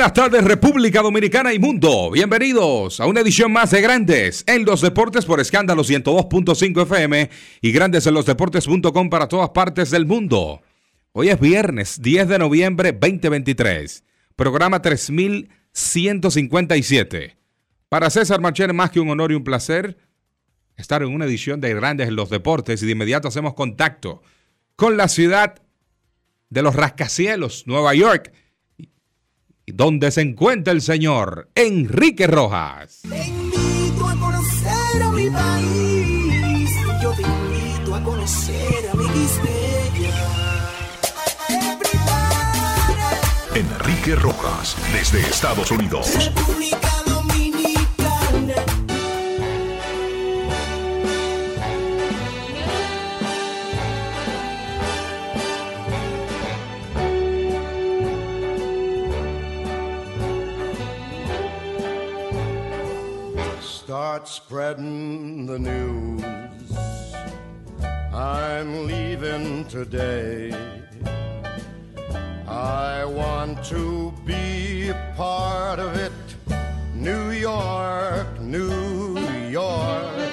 Buenas tardes República Dominicana y mundo. Bienvenidos a una edición más de Grandes en los Deportes por escándalo 102.5 FM y Grandes en los Deportes.com para todas partes del mundo. Hoy es viernes 10 de noviembre 2023, programa 3157. Para César Marchena más que un honor y un placer estar en una edición de Grandes en los Deportes y de inmediato hacemos contacto con la ciudad de los rascacielos, Nueva York donde se encuentra el señor Enrique Rojas. Te invito a conocer a mi país. Yo te invito a conocer a mi Enrique Rojas, desde Estados Unidos. República Start spreading the news. I'm leaving today. I want to be a part of it. New York, New York.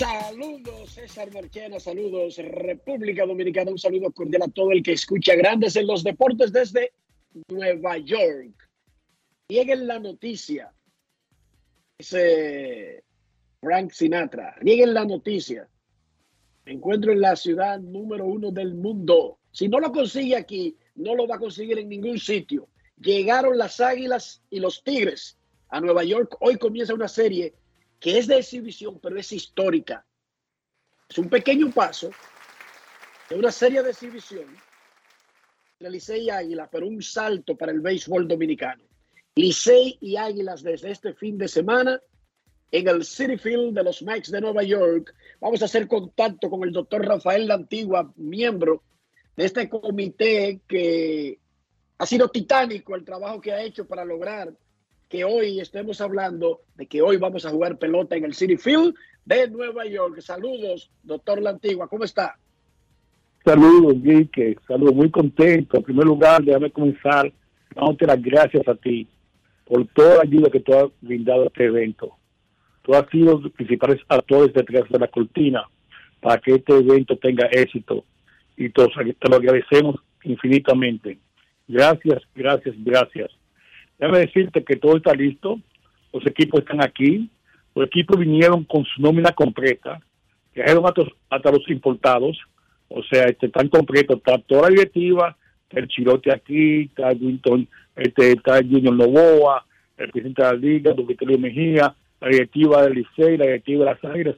Saludos César Marchena, saludos República Dominicana, un saludo cordial a todo el que escucha Grandes en los Deportes desde Nueva York. Nieguen la noticia, dice Frank Sinatra, nieguen la noticia. Encuentro en la ciudad número uno del mundo. Si no lo consigue aquí, no lo va a conseguir en ningún sitio. Llegaron las Águilas y los Tigres a Nueva York. Hoy comienza una serie que es de exhibición, pero es histórica. Es un pequeño paso de una serie de exhibición entre Licey y Águilas, pero un salto para el béisbol dominicano. Licey y Águilas desde este fin de semana en el City Field de los Mets de Nueva York. Vamos a hacer contacto con el doctor Rafael La Antigua, miembro de este comité que ha sido titánico el trabajo que ha hecho para lograr que hoy estemos hablando de que hoy vamos a jugar pelota en el City Field de Nueva York. Saludos, doctor La Antigua, ¿cómo está? Saludos, Enrique. Saludos, muy contento. En primer lugar, déjame comenzar dándote las gracias a ti por toda la ayuda que tú has brindado a este evento. Tú has sido los principales actores detrás de la cortina para que este evento tenga éxito y lo te lo agradecemos infinitamente. Gracias, gracias, gracias. Déjame decirte que todo está listo, los equipos están aquí, los equipos vinieron con su nómina completa, trajeron hasta, hasta los importados, o sea, este, están completos, está toda la directiva, el Chirote aquí, está Winton, este, está Junior Novoa, el presidente de la liga, Don Vitelio Mejía, la directiva del Licey, la directiva de las Águilas,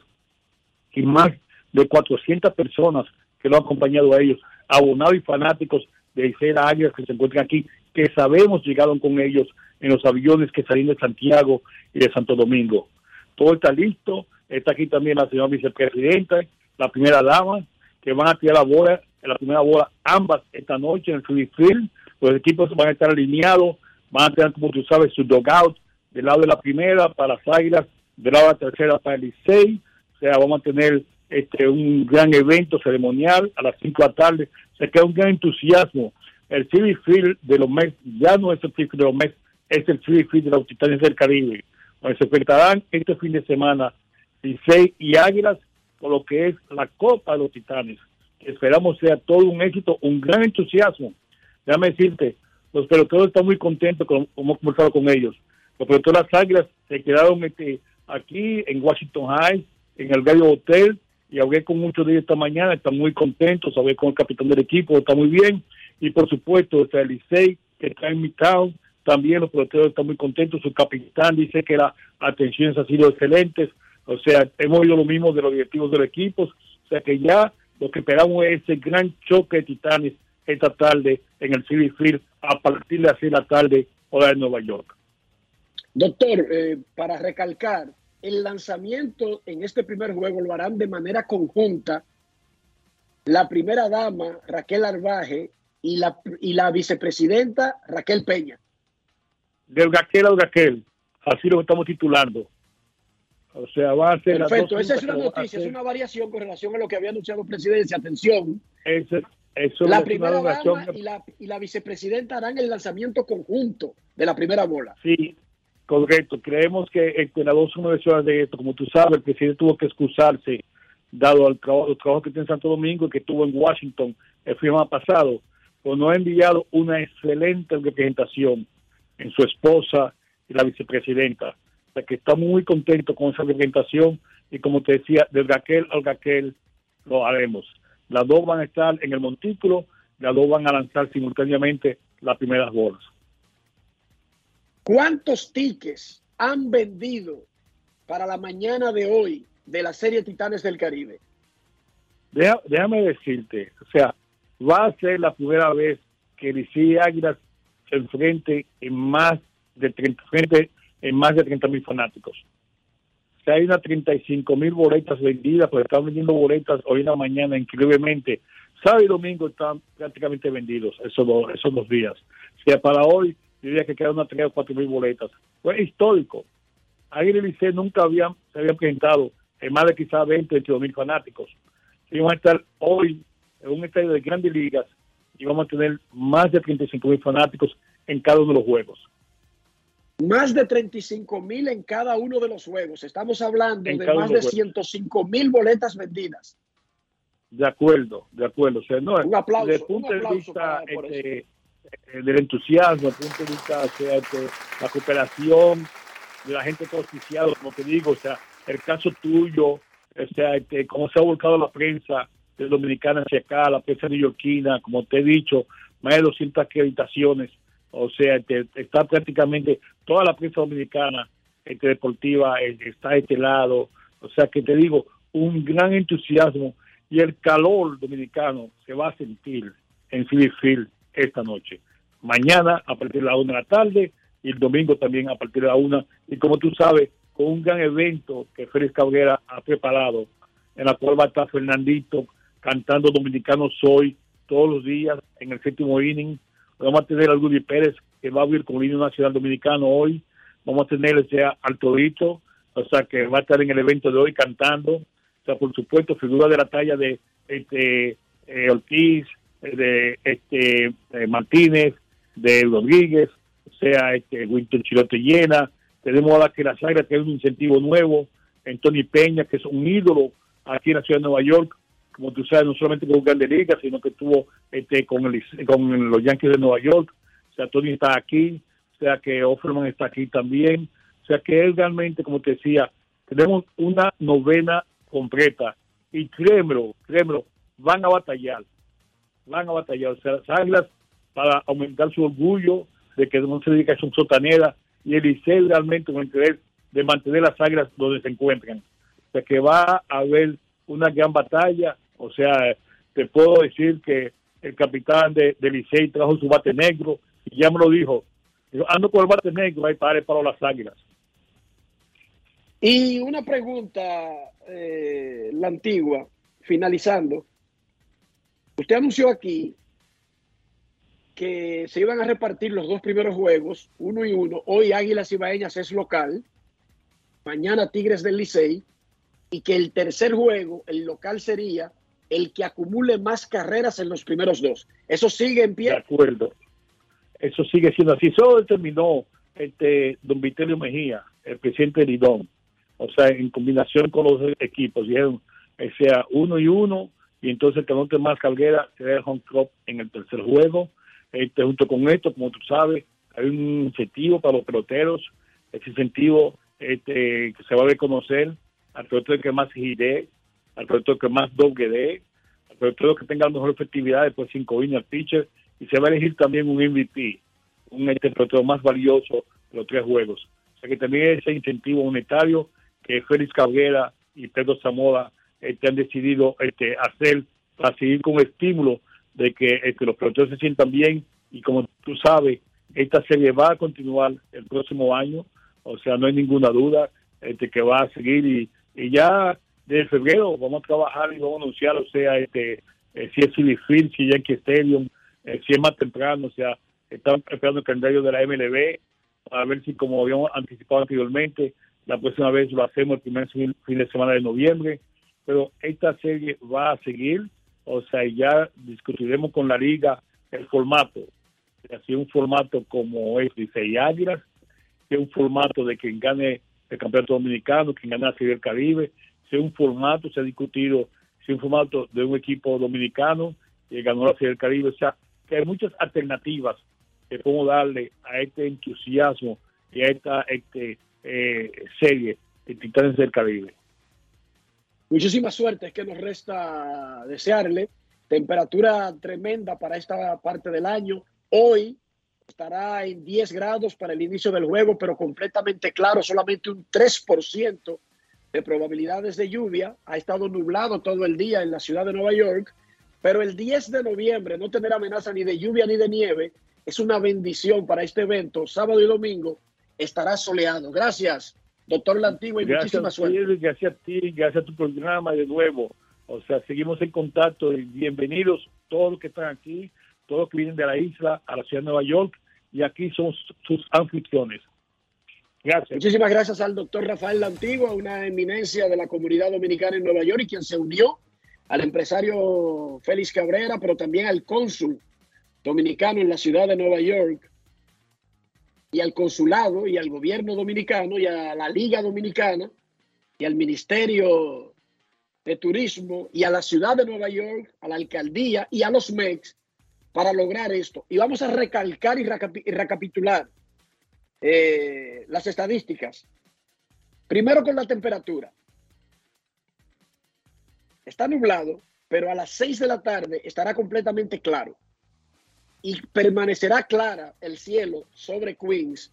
y más de 400 personas que lo han acompañado a ellos, abonados y fanáticos de Licey Águilas que se encuentran aquí, que sabemos llegaron con ellos en los aviones que salieron de Santiago y de Santo Domingo. Todo está listo, está aquí también la señora vicepresidenta, la primera dama, que van a tirar la bola, la primera bola ambas esta noche en el Field. Los equipos van a estar alineados, van a tener, como tú sabes, su dugout del lado de la primera para las águilas, del lado de la tercera para el Licey. O sea, vamos a tener este un gran evento ceremonial a las 5 de la tarde. Se queda un gran entusiasmo el City Field de los Mets ya no es el City Field de los Mets, es el City Field de los Titanes del Caribe, donde se enfrentarán este fin de semana Licey y Águilas por lo que es la Copa de los Titanes. Esperamos sea todo un éxito, un gran entusiasmo. Déjame decirte, los peloteros están muy contentos con hemos conversado con ellos. Los peloteros de las Águilas se quedaron este, aquí en Washington High, en el Gallo Hotel, y hablé con muchos de ellos esta mañana, están muy contentos, hablé con el capitán del equipo, está muy bien, y por supuesto, sea, el Licey, que está en mi town, también los peloteros están muy contentos, su capitán dice que las atenciones han sido excelentes, o sea, hemos oído lo mismo de los directivos del equipo, o sea que ya lo que esperamos es ese gran choque de titanes esta tarde en el City Field a partir de las 6 de la tarde, hora de Nueva York. Doctor, eh, para recalcar, el lanzamiento en este primer juego lo harán de manera conjunta la primera dama Raquel Arbaje y la, y la vicepresidenta Raquel Peña. Del Raquel al Raquel, así lo estamos titulando. O sea, va a ser... Perfecto, esa es una noticia, es una variación con relación a lo que había anunciado Presidencia. Atención, Eso, eso la primera dama y la, y la vicepresidenta harán el lanzamiento conjunto de la primera bola. Sí, correcto. Creemos que este, las dos universidades de esto, como tú sabes, el presidente tuvo que excusarse, dado al trabajo, el trabajo que tiene en Santo Domingo y que tuvo en Washington el fin pasado, pues nos ha enviado una excelente representación en su esposa y la vicepresidenta. O sea que estamos muy contentos con esa representación y como te decía, de Raquel al Raquel lo haremos. Las dos van a estar en el montículo, las dos van a lanzar simultáneamente las primeras bolas. ¿Cuántos tickets han vendido para la mañana de hoy de la serie Titanes del Caribe? Deja- déjame decirte, o sea, va a ser la primera vez que Licey Águilas se enfrente en más de 30, frente en más de 30 mil fanáticos. O hay unas 35 mil boletas vendidas, porque están vendiendo boletas hoy en la mañana increíblemente. Sábado y domingo están prácticamente vendidos esos dos, esos dos días. O sea, para hoy diría que quedan unas 3 o 4 mil boletas. Fue histórico. Águila y Licey nunca habían, se habían presentado en más de quizás 20 o 22 mil fanáticos. Y vamos a estar hoy un estadio de grandes ligas y vamos a tener más de 35 mil fanáticos en cada uno de los juegos. Más de 35 mil en cada uno de los juegos. Estamos hablando En de más de de los 105 mil boletas vendidas. De acuerdo, de acuerdo. O sea, no, Un aplauso, desde el un punto de vista este, eh, del entusiasmo, desde el punto de vista este, la cooperación de la gente auspiciada, como te digo, o sea, el caso tuyo, o sea, este, cómo se ha volcado la prensa dominicana hacia acá, la prensa neoyorquina, como te he dicho, más de 200 acreditaciones, o sea, este, está prácticamente toda la prensa dominicana este, deportiva está de este lado, o sea, que te digo, un gran entusiasmo y el calor dominicano se va a sentir en City Field esta noche. Mañana a partir de la una de la tarde y el domingo también a partir de la una. Y como tú sabes, con un gran evento que Félix Cabrera ha preparado, en la cual va a estar Fernandito cantando Dominicano Soy todos los días en el séptimo inning. Vamos a tener a Rudy Pérez que va a abrir con el himno nacional dominicano hoy. Vamos a tener o sea, al Torito, o sea, que va a estar en el evento de hoy cantando. O sea, por supuesto, figura de la talla de este eh, Ortiz, eh, de este eh, Martínez, de Rodríguez, o sea, este Winston Chilote llena. Tenemos a la que la Sagra, que es un incentivo nuevo, en Tony Peña, que es un ídolo aquí en la ciudad de Nueva York, como tú sabes, no solamente con Grandes Ligas, sino que estuvo este, con, el, con los Yankees de Nueva York. O sea, Tony está aquí, o sea que Offerman está aquí también. O sea que él realmente, como te decía, tenemos una novena completa. Y créemelo, créemelo, van a batallar, van a batallar. O sea, las águilas para aumentar su orgullo de que no se dedica a son sotanera y el Licey realmente con interés de mantener las águilas donde se encuentran. O sea que va a haber una gran batalla. O sea, te puedo decir que el capitán de, de Licey trajo su bate negro y ya me lo dijo. Ando con el bate negro, ahí para, para las águilas. Y una pregunta, eh, la antigua, finalizando. Usted anunció aquí que se iban a repartir los dos primeros juegos, uno y uno. Hoy Águilas Ibaeñas es local, mañana Tigres del Licey, y que el tercer juego, el local sería el que acumule más carreras en los primeros dos. ¿Eso sigue en De pie? acuerdo. Eso sigue siendo así. Eso determinó este, don Vitelio Mejía, el presidente de Lidón. O sea, en combinación con los equipos. Dijeron, sea uno y uno, y entonces que anote más carguera será el home club en el tercer juego. Este, junto con esto, como tú sabes, hay un incentivo para los peloteros. Ese incentivo este, que se va a reconocer al pelotero que más gire, al pelotero que más doble dé, al pelotero que tenga la mejor efectividad después de cinco al pitcher, y se va a elegir también un MVP, un este pelotero más valioso de los tres juegos. O sea que también ese incentivo monetario que Félix Cabrera y Pedro Zamora este, han decidido este, hacer para seguir con el estímulo de que este, los peloteros se sientan bien y como tú sabes, esta serie va a continuar el próximo año, o sea, no hay ninguna duda este, que va a seguir y, y ya de febrero vamos a trabajar y vamos a anunciar, o sea, este, eh, si es City Field, si es Stadium, eh, si es más temprano, o sea, estamos esperando el calendario de la MLB para ver si como habíamos anticipado anteriormente, la próxima vez lo hacemos el primer fin fin de semana de noviembre, pero esta serie va a seguir, o sea, ya discutiremos con la liga el formato, así un formato como es Licey Águilas, que es un formato de quien gane el campeonato dominicano, quien gane la Serie del Caribe, si un formato, se ha discutido si un formato de un equipo dominicano que ganó la Serie del Caribe, o sea, que hay muchas alternativas que podemos darle a este entusiasmo y a esta este, eh, serie de Titanes del Caribe. Muchísima suerte, es que nos resta desearle. Temperatura tremenda para esta parte del año. Hoy estará en 10 grados para el inicio del juego, pero completamente claro, solamente un 3% de probabilidades de lluvia. Ha estado nublado todo el día en la ciudad de Nueva York, pero el 10 de noviembre no tener amenaza ni de lluvia ni de nieve es una bendición para este evento. Sábado y domingo estará soleado. Gracias, doctor Lantigua, y muchísima Gracias, suerte. Gracias a ti, gracias a tu programa de nuevo. O sea, seguimos en contacto y bienvenidos todos los que están aquí, todos los que vienen de la isla a la ciudad de Nueva York y aquí somos sus anfitriones. Muchísimas gracias al doctor Rafael Lantigua, una eminencia de la comunidad dominicana en Nueva York y quien se unió al empresario Félix Cabrera, pero también al cónsul dominicano en la ciudad de Nueva York y al consulado y al gobierno dominicano y a la Liga Dominicana y al Ministerio de Turismo y a la ciudad de Nueva York, a la alcaldía y a los MEX para lograr esto. Y vamos a recalcar y recapitular eh, las estadísticas. Primero con la temperatura. Está nublado, pero a las 6 de la tarde estará completamente claro. Y permanecerá clara el cielo sobre Queens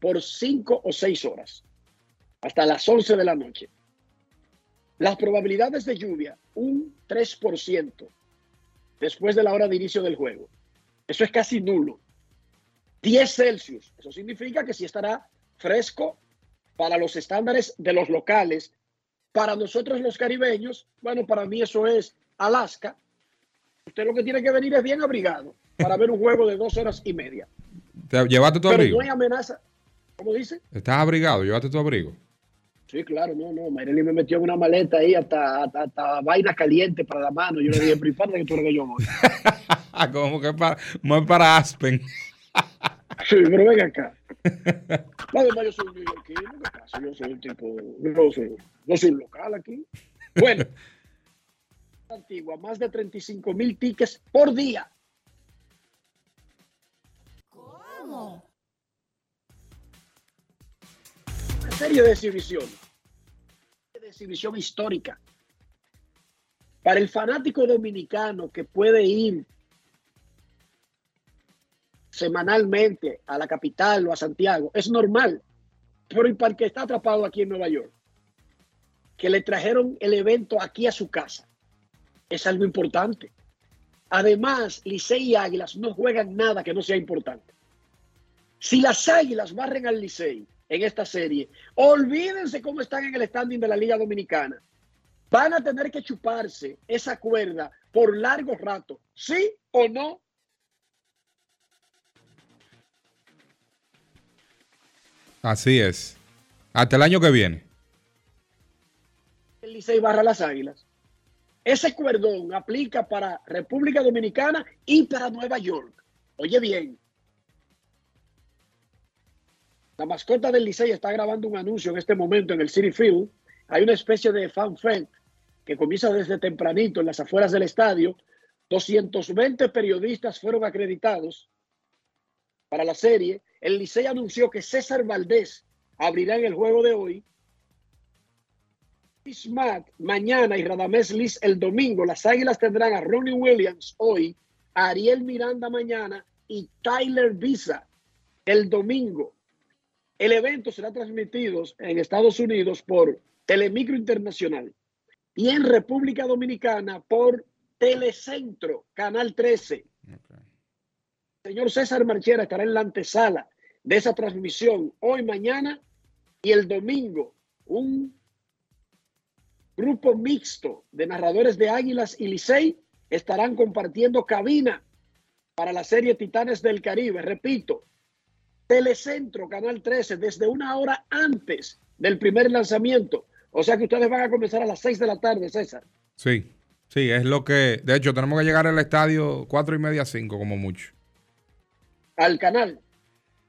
por 5 o 6 horas, hasta las 11 de la noche. Las probabilidades de lluvia, un 3% después de la hora de inicio del juego. Eso es casi nulo. 10 Celsius. Eso significa que sí estará fresco para los estándares de los locales. Para nosotros los caribeños, bueno, para mí eso es Alaska. Usted lo que tiene que venir es bien abrigado para ver un juego de dos horas y media. ¿Te- ¿Llevaste tu Pero abrigo? no hay amenaza. ¿Cómo dice? ¿Estás abrigado? ¿Llevaste tu abrigo? Sí, claro, no, no. Mayreli me metió en una maleta ahí hasta, hasta, hasta vaina caliente para la mano. Yo le dije, pero ¿y para qué tú eres que yo voy? Como que para, para Aspen. Sí, pero ven acá. Además, yo soy un neoyorquino, ¿qué pasa? Yo soy un tipo, yo soy, yo soy un local aquí. Bueno, antigua, más de 35 mil tickets por día. Una serie de exhibición. De exhibición histórica. Para el fanático dominicano que puede ir semanalmente a la capital o a Santiago, es normal. Pero para el que está atrapado aquí en Nueva York, que le trajeron el evento aquí a su casa, es algo importante. Además, Licey y Águilas no juegan nada que no sea importante. Si las Águilas barren al Licey en esta serie, olvídense cómo están en el standing de la Liga Dominicana. Van a tener que chuparse esa cuerda por largo rato, ¿sí o no? Así es. Hasta el año que viene. el Licey barra las águilas. Ese cuerdón aplica para República Dominicana y para Nueva York. Oye bien, la mascota del Licey está grabando un anuncio en este momento en el City Field. Hay una especie de fan fest que comienza desde tempranito en las afueras del estadio. 220 periodistas fueron acreditados para la serie. El Licey anunció que César Valdés abrirá en el juego de hoy. Matt mañana y Radamés Liz el domingo. Las Águilas tendrán a Ronnie Williams hoy, Ariel Miranda mañana y Tyler Visa el domingo. El evento será transmitido en Estados Unidos por Telemicro Internacional y en República Dominicana por Telecentro, Canal 13. Señor César Marchera estará en la antesala de esa transmisión hoy, mañana y el domingo. Un grupo mixto de narradores de Águilas y Licey estarán compartiendo cabina para la serie Titanes del Caribe. Repito, Telecentro, Canal 13, desde una hora antes del primer lanzamiento. O sea que ustedes van a comenzar a las 6 de la tarde, César. Sí, sí, es lo que. De hecho, tenemos que llegar al estadio cuatro y media, cinco, como mucho. Al canal.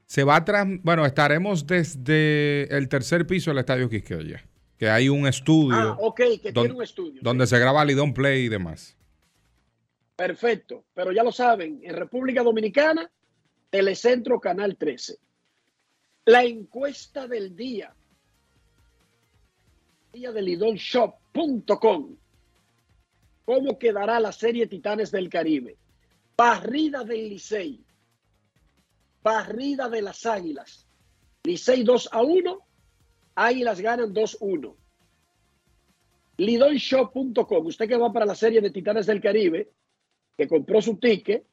Se va a tras, bueno, estaremos desde el tercer piso del estadio Quisqueya, que hay un estudio. Ah, ok, que tiene un estudio. donde se graba Lidón Play y demás. Perfecto, pero ya lo saben, en República Dominicana, Telecentro Canal 13. La encuesta del día, día de lidonshop.com. ¿Cómo quedará la serie Titanes del Caribe? Barrida del Licey. Barrida de las Águilas. Licey 2 a 1. Águilas ganan 2-1. Lidonshop.com. Usted que va para la serie de Titanes del Caribe, que compró su ticket,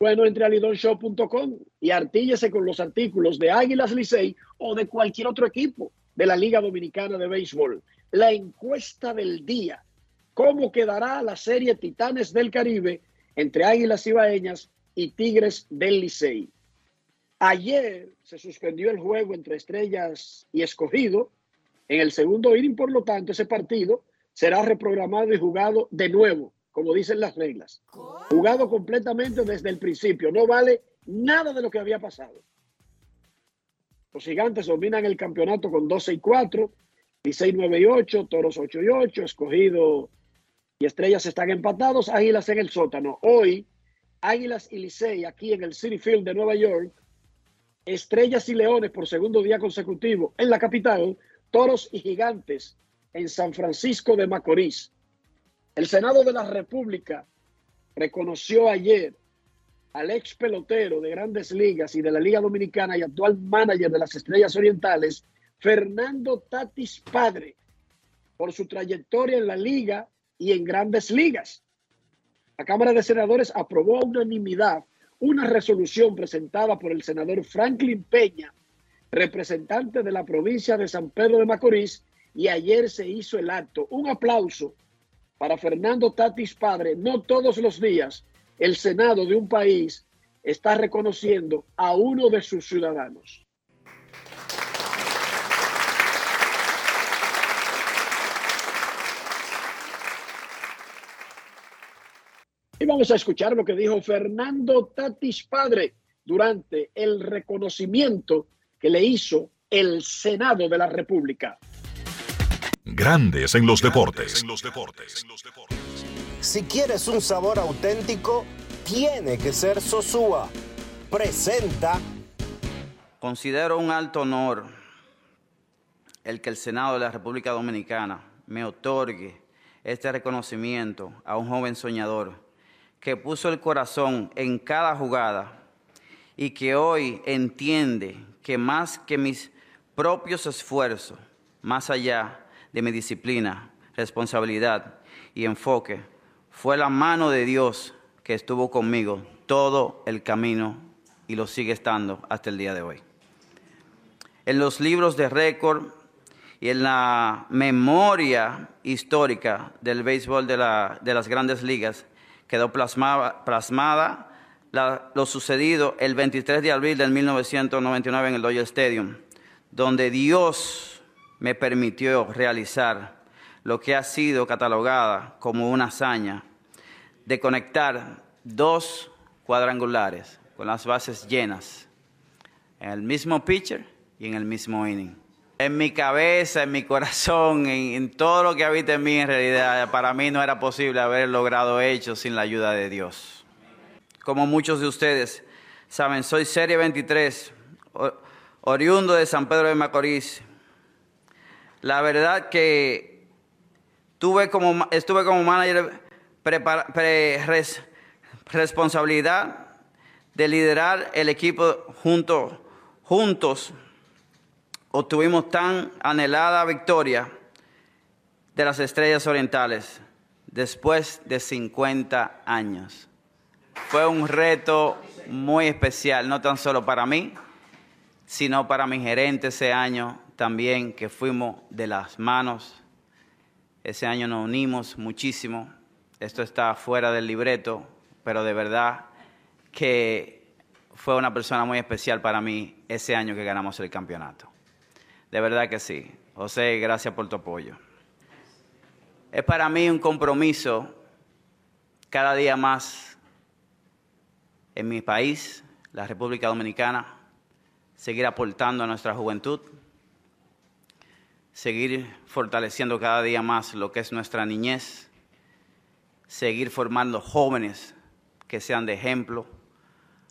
bueno, entre a lidonshop.com y artíllese con los artículos de Águilas Licey o de cualquier otro equipo de la Liga Dominicana de Béisbol. La encuesta del día. ¿Cómo quedará la serie Titanes del Caribe entre Águilas Ibaeñas y Tigres del Licey? Ayer se suspendió el juego entre Estrellas y Escogido. En el segundo inning, por lo tanto, ese partido será reprogramado y jugado de nuevo, como dicen las reglas. Jugado completamente desde el principio. No vale nada de lo que había pasado. Los gigantes dominan el campeonato con 12 y 4, Licey 9 y 8, Toros 8 y 8, Escogido y Estrellas están empatados, Águilas en el sótano. Hoy, Águilas y Licey aquí en el City Field de Nueva York, Estrellas y Leones por segundo día consecutivo en la capital, Toros y Gigantes en San Francisco de Macorís. El Senado de la República reconoció ayer al ex pelotero de grandes ligas y de la Liga Dominicana y actual manager de las Estrellas Orientales, Fernando Tatis Padre, por su trayectoria en la liga y en grandes ligas. La Cámara de Senadores aprobó a unanimidad una resolución presentada por el senador Franklin Peña, representante de la provincia de San Pedro de Macorís, y ayer se hizo el acto. Un aplauso para Fernando Tatis Padre. No todos los días el Senado de un país está reconociendo a uno de sus ciudadanos. Y vamos a escuchar lo que dijo Fernando Tatis Padre durante el reconocimiento que le hizo el Senado de la República. Grandes en los deportes. Si quieres un sabor auténtico, tiene que ser Sosúa. Presenta Considero un alto honor el que el Senado de la República Dominicana me otorgue este reconocimiento a un joven soñador que puso el corazón en cada jugada y que hoy entiende que más que mis propios esfuerzos, más allá de mi disciplina, responsabilidad y enfoque, fue la mano de Dios que estuvo conmigo todo el camino y lo sigue estando hasta el día de hoy. En los libros de récord y en la memoria histórica del béisbol de, la- de las grandes ligas quedó plasmada, plasmada la- lo sucedido el 23 de abril del 1999 en el Dodger Stadium, donde Dios me permitió realizar lo que ha sido catalogada como una hazaña de conectar dos cuadrangulares con las bases llenas en el mismo pitcher y en el mismo inning. En mi cabeza, en mi corazón, en, todo lo que habita en mí, en realidad, para mí no era posible haber logrado hecho sin la ayuda de Dios. Como muchos de ustedes saben, soy Serie 23, o- oriundo de San Pedro de Macorís. La verdad que tuve como, estuve como manager prepara- pre- res- responsabilidad de liderar el equipo junto, juntos. Obtuvimos tan anhelada victoria de las Estrellas Orientales después de 50 años. Fue un reto muy especial, no tan solo para mí, sino para mi gerente ese año también, que fuimos de las manos. Ese año nos unimos muchísimo. Esto está fuera del libreto, pero de verdad que fue una persona muy especial para mí ese año que ganamos el campeonato. De verdad que sí. José, gracias por tu apoyo. Es para mí un compromiso cada día más en mi país, la República Dominicana, seguir aportando a nuestra juventud, seguir fortaleciendo cada día más lo que es nuestra niñez, seguir formando jóvenes que sean de ejemplo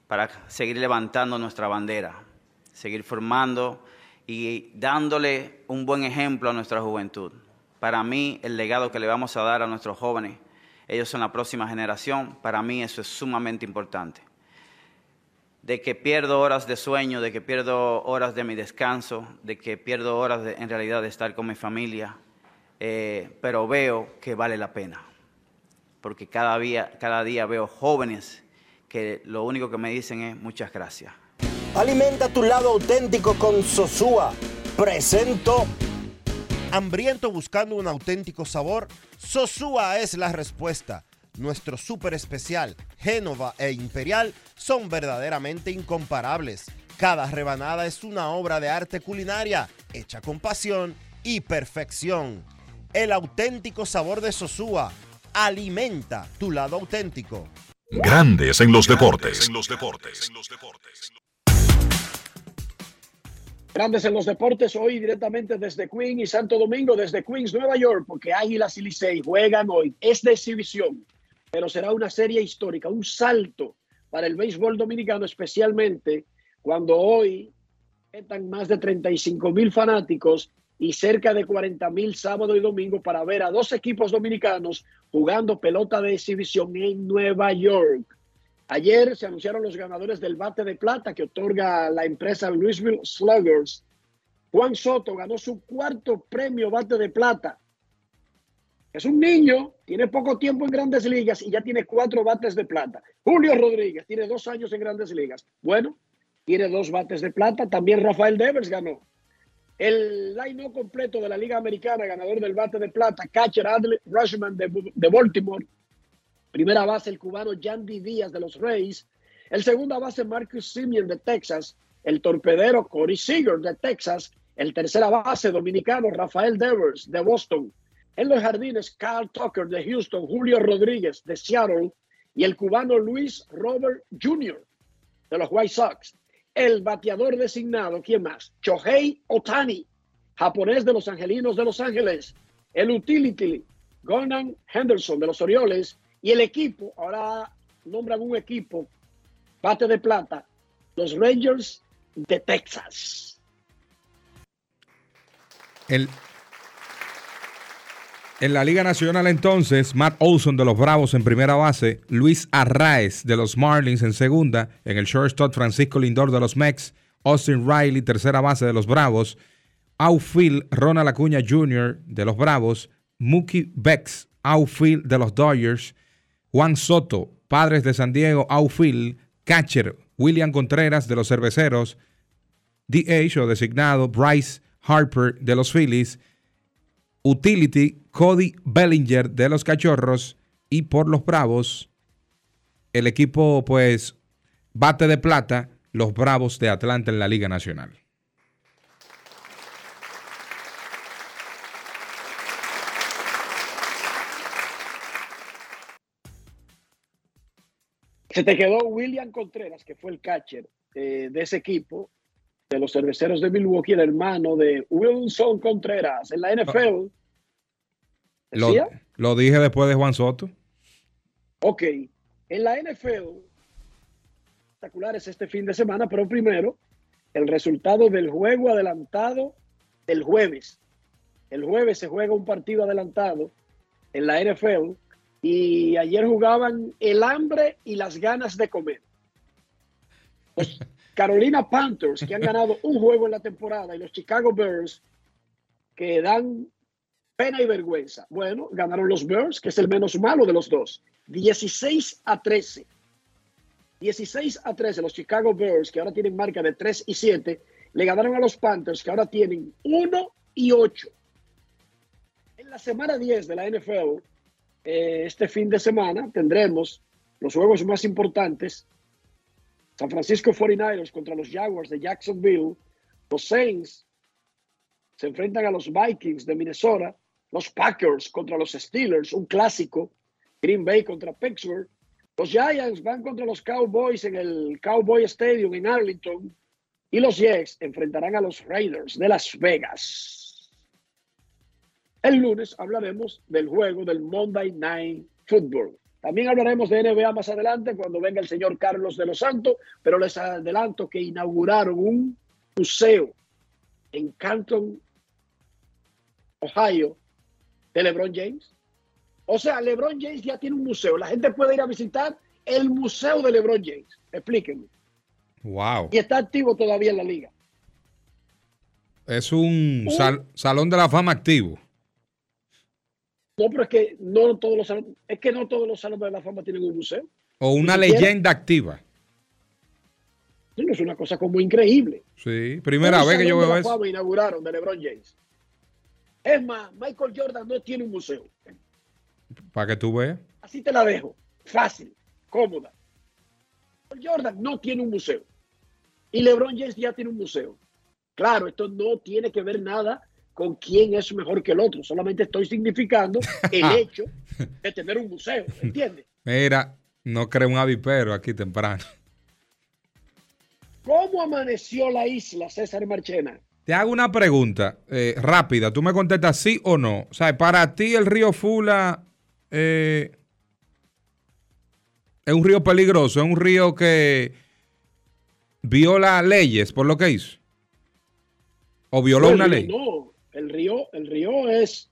para seguir levantando nuestra bandera, seguir formando y dándole un buen ejemplo a nuestra juventud. Para mí, el legado que le vamos a dar a nuestros jóvenes, ellos son la próxima generación, para mí eso es sumamente importante. De que pierdo horas de sueño, de que pierdo horas de mi descanso, de que pierdo horas de- en realidad de estar con mi familia, eh, pero veo que vale la pena. Porque cada día, cada día veo jóvenes que lo único que me dicen es muchas gracias. Alimenta tu lado auténtico con Sosúa. Presento. Hambriento buscando un auténtico sabor, Sosúa es la respuesta. Nuestro súper especial, Génova e Imperial, son verdaderamente incomparables. Cada rebanada es una obra de arte culinaria, hecha con pasión y perfección. El auténtico sabor de Sosúa alimenta tu lado auténtico. Grandes en los deportes. Grandes en los deportes, hoy directamente desde Queens y Santo Domingo, desde Queens, Nueva York, porque Águilas y Licey juegan hoy. Es de exhibición, pero será una serie histórica, un salto para el béisbol dominicano, especialmente cuando hoy están más de 35 mil fanáticos y cerca de 40 mil sábado y domingo para ver a dos equipos dominicanos jugando pelota de exhibición en Nueva York. Ayer se anunciaron los ganadores del bate de plata que otorga la empresa Louisville Sluggers. Juan Soto ganó su cuarto premio bate de plata. Es un niño, tiene poco tiempo en grandes ligas y ya tiene cuatro bates de plata. Julio Rodríguez tiene dos años en grandes ligas. Bueno, tiene dos bates de plata. También Rafael Devers ganó. El line completo de la Liga Americana, ganador del bate de plata, catcher Adley Rushman de Baltimore. Primera base, el cubano Yandy Díaz de los Reyes. El segunda base, Marcus Simeon de Texas. El torpedero Corey Seager de Texas. El tercera base, dominicano Rafael Devers de Boston. En los jardines, Carl Tucker de Houston. Julio Rodríguez de Seattle. Y el cubano Luis Robert Jr. de los White Sox. El bateador designado, ¿quién más? Shohei Otani, japonés de los Angelinos de Los Ángeles. El utility, Gonan Henderson de los Orioles. Y el equipo, ahora nombran un equipo, bate de plata, los Rangers de Texas. El, en la Liga Nacional entonces, Matt Olson de los Bravos en primera base, Luis Arraez de los Marlins en segunda, en el shortstop Francisco Lindor de los Mex, Austin Riley tercera base de los Bravos, outfield Ronald Acuña Jr. de los Bravos, Mookie Becks outfield de los Dodgers, Juan Soto, Padres de San Diego, outfield, catcher, William Contreras de los Cerveceros, DH o designado, Bryce Harper de los Phillies, utility, Cody Bellinger de los Cachorros y por los Bravos, el equipo pues bate de plata, los Bravos de Atlanta en la Liga Nacional. Se te quedó William Contreras, que fue el catcher eh, de ese equipo, de los cerveceros de Milwaukee, el hermano de Wilson Contreras. En la NFL, Lo, dije después de Juan Soto. Ok, en la NFL, espectaculares este fin de semana, pero primero, el resultado del juego adelantado del jueves. El jueves se juega un partido adelantado en la NFL y ayer jugaban el hambre y las ganas de comer. Los Carolina Panthers, que han ganado un juego en la temporada, y los Chicago Bears, que dan pena y vergüenza. Bueno, ganaron los Bears, que es el menos malo de los dos. 16 a 13. 16 a 13 los Chicago Bears, que ahora tienen marca de 3 y 7, le ganaron a los Panthers, que ahora tienen 1 y 8. En la semana 10 de la NFL, eh, este fin de semana, tendremos los juegos más importantes. San Francisco 49ers contra los Jaguars de Jacksonville. Los Saints se enfrentan a los Vikings de Minnesota. Los Packers contra los Steelers, un clásico. Green Bay contra Pittsburgh. Los Giants van contra los Cowboys en el Cowboy Stadium en Arlington. Y los Jets enfrentarán a los Raiders de Las Vegas. El lunes hablaremos del juego del Monday Night Football. También hablaremos de NBA más adelante cuando venga el señor Carlos de los Santos, pero les adelanto que inauguraron un museo en Canton, Ohio, de LeBron James. O sea, LeBron James ya tiene un museo. La gente puede ir a visitar el museo de LeBron James. Explíquenme. Wow. Y está activo todavía en la liga. Es un sal- salón de la fama activo. No, pero es que no todos los salones, es que no todos los salones de la fama tienen un museo. O una leyenda activa. Eso es una cosa como increíble. Sí, primera vez que yo veo eso. fama inauguraron de LeBron James. Es más, Michael Jordan no tiene un museo. Para que tú veas. Así te la dejo. Fácil, cómoda. Michael Jordan no tiene un museo. Y LeBron James ya tiene un museo. Claro, esto no tiene que ver nada con quién es mejor que el otro. Solamente estoy significando el hecho de tener un museo. ¿Entiendes? Mira, no creo un avipero aquí temprano. ¿Cómo amaneció la isla, César Marchena? Te hago una pregunta eh, rápida. Tú me contestas sí o no. O sea, para ti el río Fula eh, es un río peligroso, es un río que viola leyes por lo que hizo. O violó una ley. No, el río, el río es,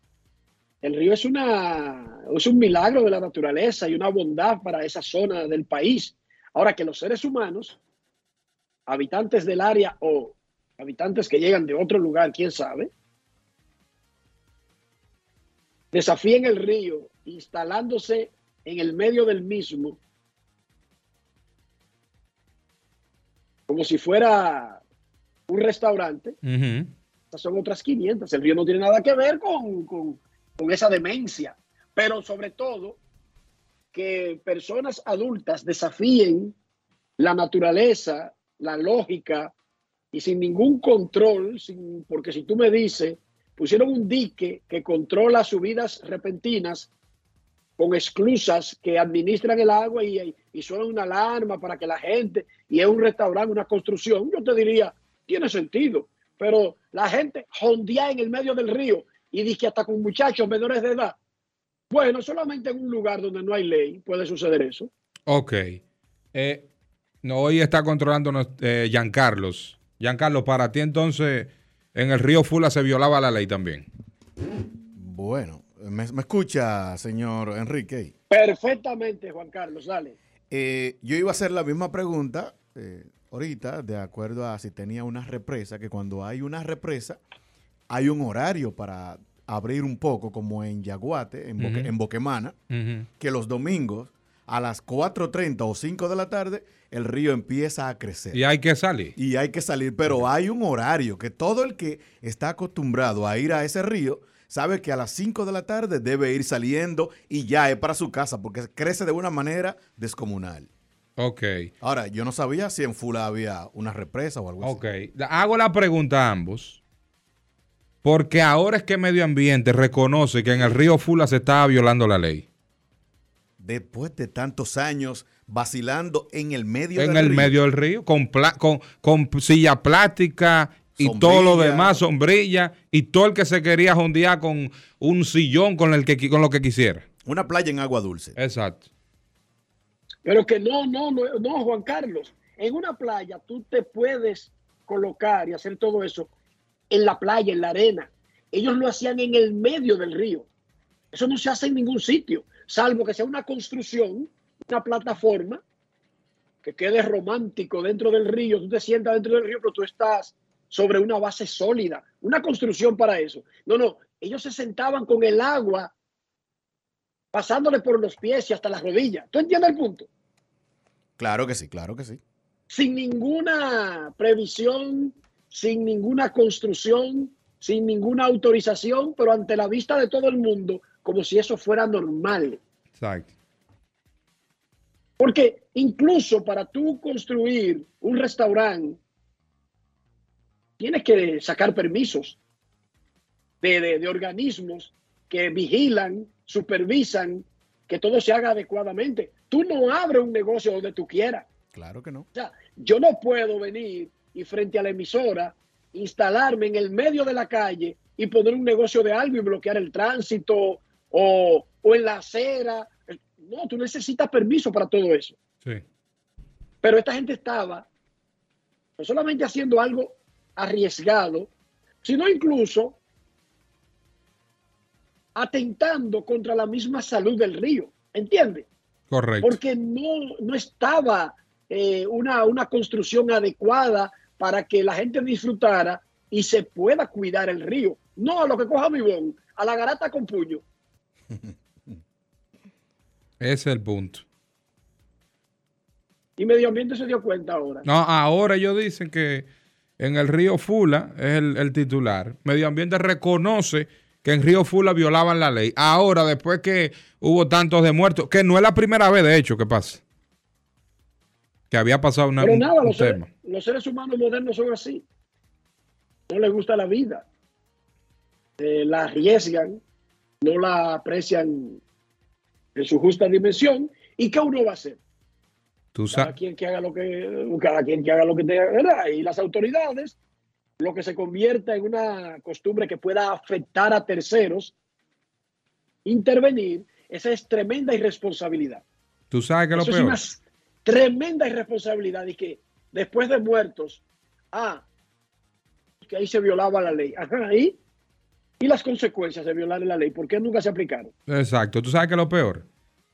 el río es una, es un milagro de la naturaleza y una bondad para esa zona del país. Ahora que los seres humanos, habitantes del área o habitantes que llegan de otro lugar, quién sabe, desafíen el río instalándose en el medio del mismo como si fuera un restaurante. Son otras 500. El río no tiene nada que ver con, con- con esa demencia, pero sobre todo que personas adultas desafíen la naturaleza, la lógica y sin ningún control, porque si tú me dices, pusieron un dique que controla subidas repentinas con esclusas que administran el agua y, y suena una alarma para que la gente, y es un restaurante, una construcción, yo te diría, tiene sentido, pero la gente jondea en el medio del río y dice que hasta con muchachos menores de edad. Bueno, solamente en un lugar donde no hay ley puede suceder eso. Ok. Eh, no, hoy está controlando eh, Giancarlos. Giancarlos, para ti entonces en el río Fula se violaba la ley también. Bueno, ¿me, me escucha, señor Enrique? Perfectamente, Juan Carlos, dale. Eh, yo iba a hacer la misma pregunta eh, ahorita, de acuerdo a si tenía una represa, que cuando hay una represa, hay un horario para abrir un poco, como en Yaguate, en, Boque- en Boquemana, que los domingos a las 4.30 o 5 de la tarde, el río empieza a crecer. Y hay que salir. Y hay que salir, pero hay un horario que todo el que está acostumbrado a ir a ese río sabe que a las 5 de la tarde debe ir saliendo y ya es para su casa porque crece de una manera descomunal. Ok. Ahora, yo no sabía si en Fula había una represa o algo Ok. así. Hago la pregunta a ambos. Porque ahora es que Medio Ambiente reconoce que en el río Fula se estaba violando la ley. después de tantos años vacilando en el medio en del el río. medio del río, con, pla- con, con silla plástica y todo lo demás, sombrilla, y todo el que se quería jondear con un sillón con, el que, con lo que quisiera. Una playa en agua dulce. Exacto. Pero que no, no, no, no, Juan Carlos. En una playa tú te puedes colocar y hacer todo eso en la playa, en la arena. Ellos lo hacían en el medio del río. Eso no se hace en ningún sitio, salvo que sea una construcción, una plataforma que quede romántico dentro del río. Tú te sientas dentro del río, pero tú estás sobre una base sólida, una construcción para eso. No, no, ellos se sentaban con el agua pasándole por los pies y hasta las rodillas. ¿Tú entiendes el punto? Claro que sí, claro que sí. sin ninguna previsión, sin ninguna construcción, sin ninguna autorización, pero ante la vista de todo el mundo, como si eso fuera normal. Exacto. Porque incluso para tú construir un restaurante, tienes que sacar permisos de, de- de organismos que vigilan, supervisan que todo se haga adecuadamente. Tú no abres un negocio donde tú quieras. Claro que no. O sea, yo no puedo venir y frente a la emisora instalarme en el medio de la calle y poner un negocio de algo y bloquear el tránsito o, o en la acera. No, tú necesitas permiso para todo eso. Sí. Pero esta gente estaba no solamente haciendo algo arriesgado, sino incluso atentando contra la misma salud del río. ¿Entiendes? Correcto. porque no, no estaba eh, una, una construcción adecuada para que la gente disfrutara y se pueda cuidar el río. No a lo que coja mi bon, a la garata con puño. Ese es el punto. Y Medio Ambiente se dio cuenta ahora. No, ahora ellos dicen que en el río Fula es el, el titular. Medio Ambiente reconoce que en Río Fula violaban la ley. Ahora, después que hubo tantos de muertos, que no es la primera vez, de hecho, que pasa. Que había pasado una, Pero nada, un los seres, tema. los seres humanos modernos son así. No les gusta la vida. Eh, la arriesgan, no la aprecian en su justa dimensión. ¿Y qué uno va a hacer? Tú cada quien que haga lo que cada quien que haga lo que tenga hacer. y las autoridades lo que se convierta en una costumbre que pueda afectar a terceros intervenir esa es tremenda irresponsabilidad Tú sabes que lo Eso es peor. una tremenda irresponsabilidad y que después de muertos ah que ahí se violaba la ley ajá ahí y las consecuencias de violar la ley ¿por qué nunca se aplicaron? Exacto. Tú sabes que lo peor.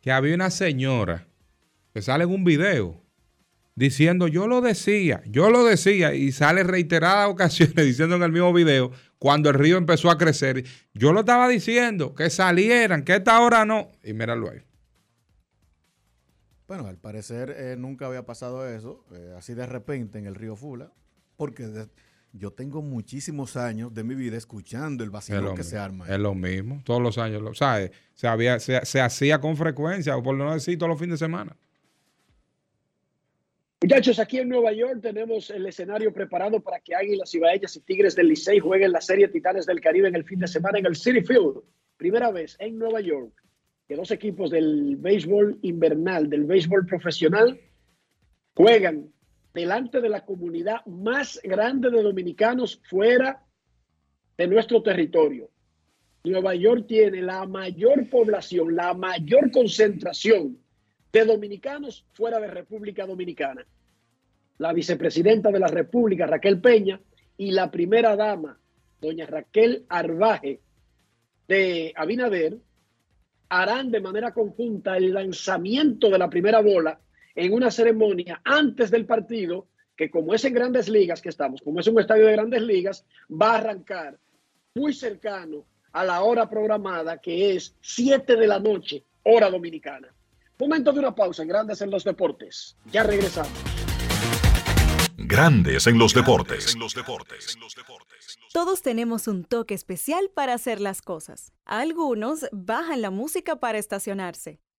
Que había una señora que sale en un video diciendo yo lo decía, yo lo decía y sale reiteradas ocasiones diciendo en el mismo video cuando el río empezó a crecer, yo lo estaba diciendo, que salieran, que esta hora no. Y míralo ahí. Bueno, al parecer eh, nunca había pasado eso, eh, así de repente en el río Fula, porque de- yo tengo muchísimos años de mi vida escuchando el Es lo, que mismo, se arma. es lo mismo, todos los años, lo, ¿sabes? Se, había, se, se hacía con frecuencia, o por no decir todos los fines de semana. Muchachos, aquí en Nueva York tenemos el escenario preparado para que Águilas Ibaeñas y Tigres del Licey jueguen la serie Titanes del Caribe en el fin de semana en el City Field. Primera vez en Nueva York que dos equipos del béisbol invernal, del béisbol profesional, juegan delante de la comunidad más grande de dominicanos fuera de nuestro territorio. Nueva York tiene la mayor población, la mayor concentración de dominicanos fuera de República Dominicana. La vicepresidenta de la República, Raquel Peña, y la primera dama, doña Raquel Arbaje de Abinader, harán de manera conjunta el lanzamiento de la primera bola en una ceremonia antes del partido, que como es en grandes ligas que estamos, como es un estadio de grandes ligas, va a arrancar muy cercano a la hora programada, que es 7 de la noche, hora dominicana. Momento de una pausa en Grandes en los Deportes. Ya regresamos. Grandes en los deportes. Todos tenemos un toque especial para hacer las cosas. Algunos bajan la música para estacionarse.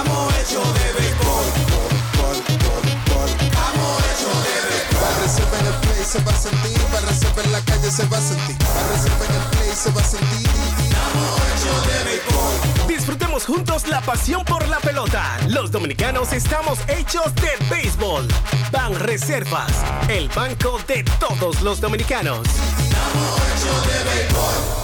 Amo hecho de béisbol. Amo hecho de béisbol. Para reserva en el play se va a sentir. Para reserva en la calle se va a sentir. Para reserva en el play se va a sentir. Amo hecho de béisbol. Disfrutemos juntos la pasión por la pelota. Los dominicanos estamos hechos de béisbol. Ban Reservas, el banco de todos los dominicanos. Amo hecho de béisbol.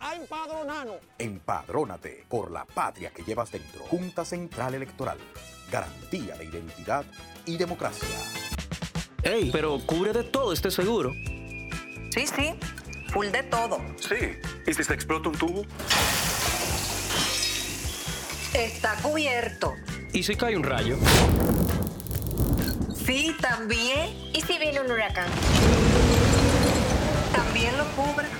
a empadronarnos. Empadrónate por la patria que llevas dentro. Junta Central Electoral. Garantía de identidad y democracia. Ey, pero cubre de todo este seguro. Sí, sí, full de todo. Sí. ¿Y si se explota un tubo? Está cubierto. ¿Y si cae un rayo? Sí, también. ¿Y si viene un huracán? También lo cubre.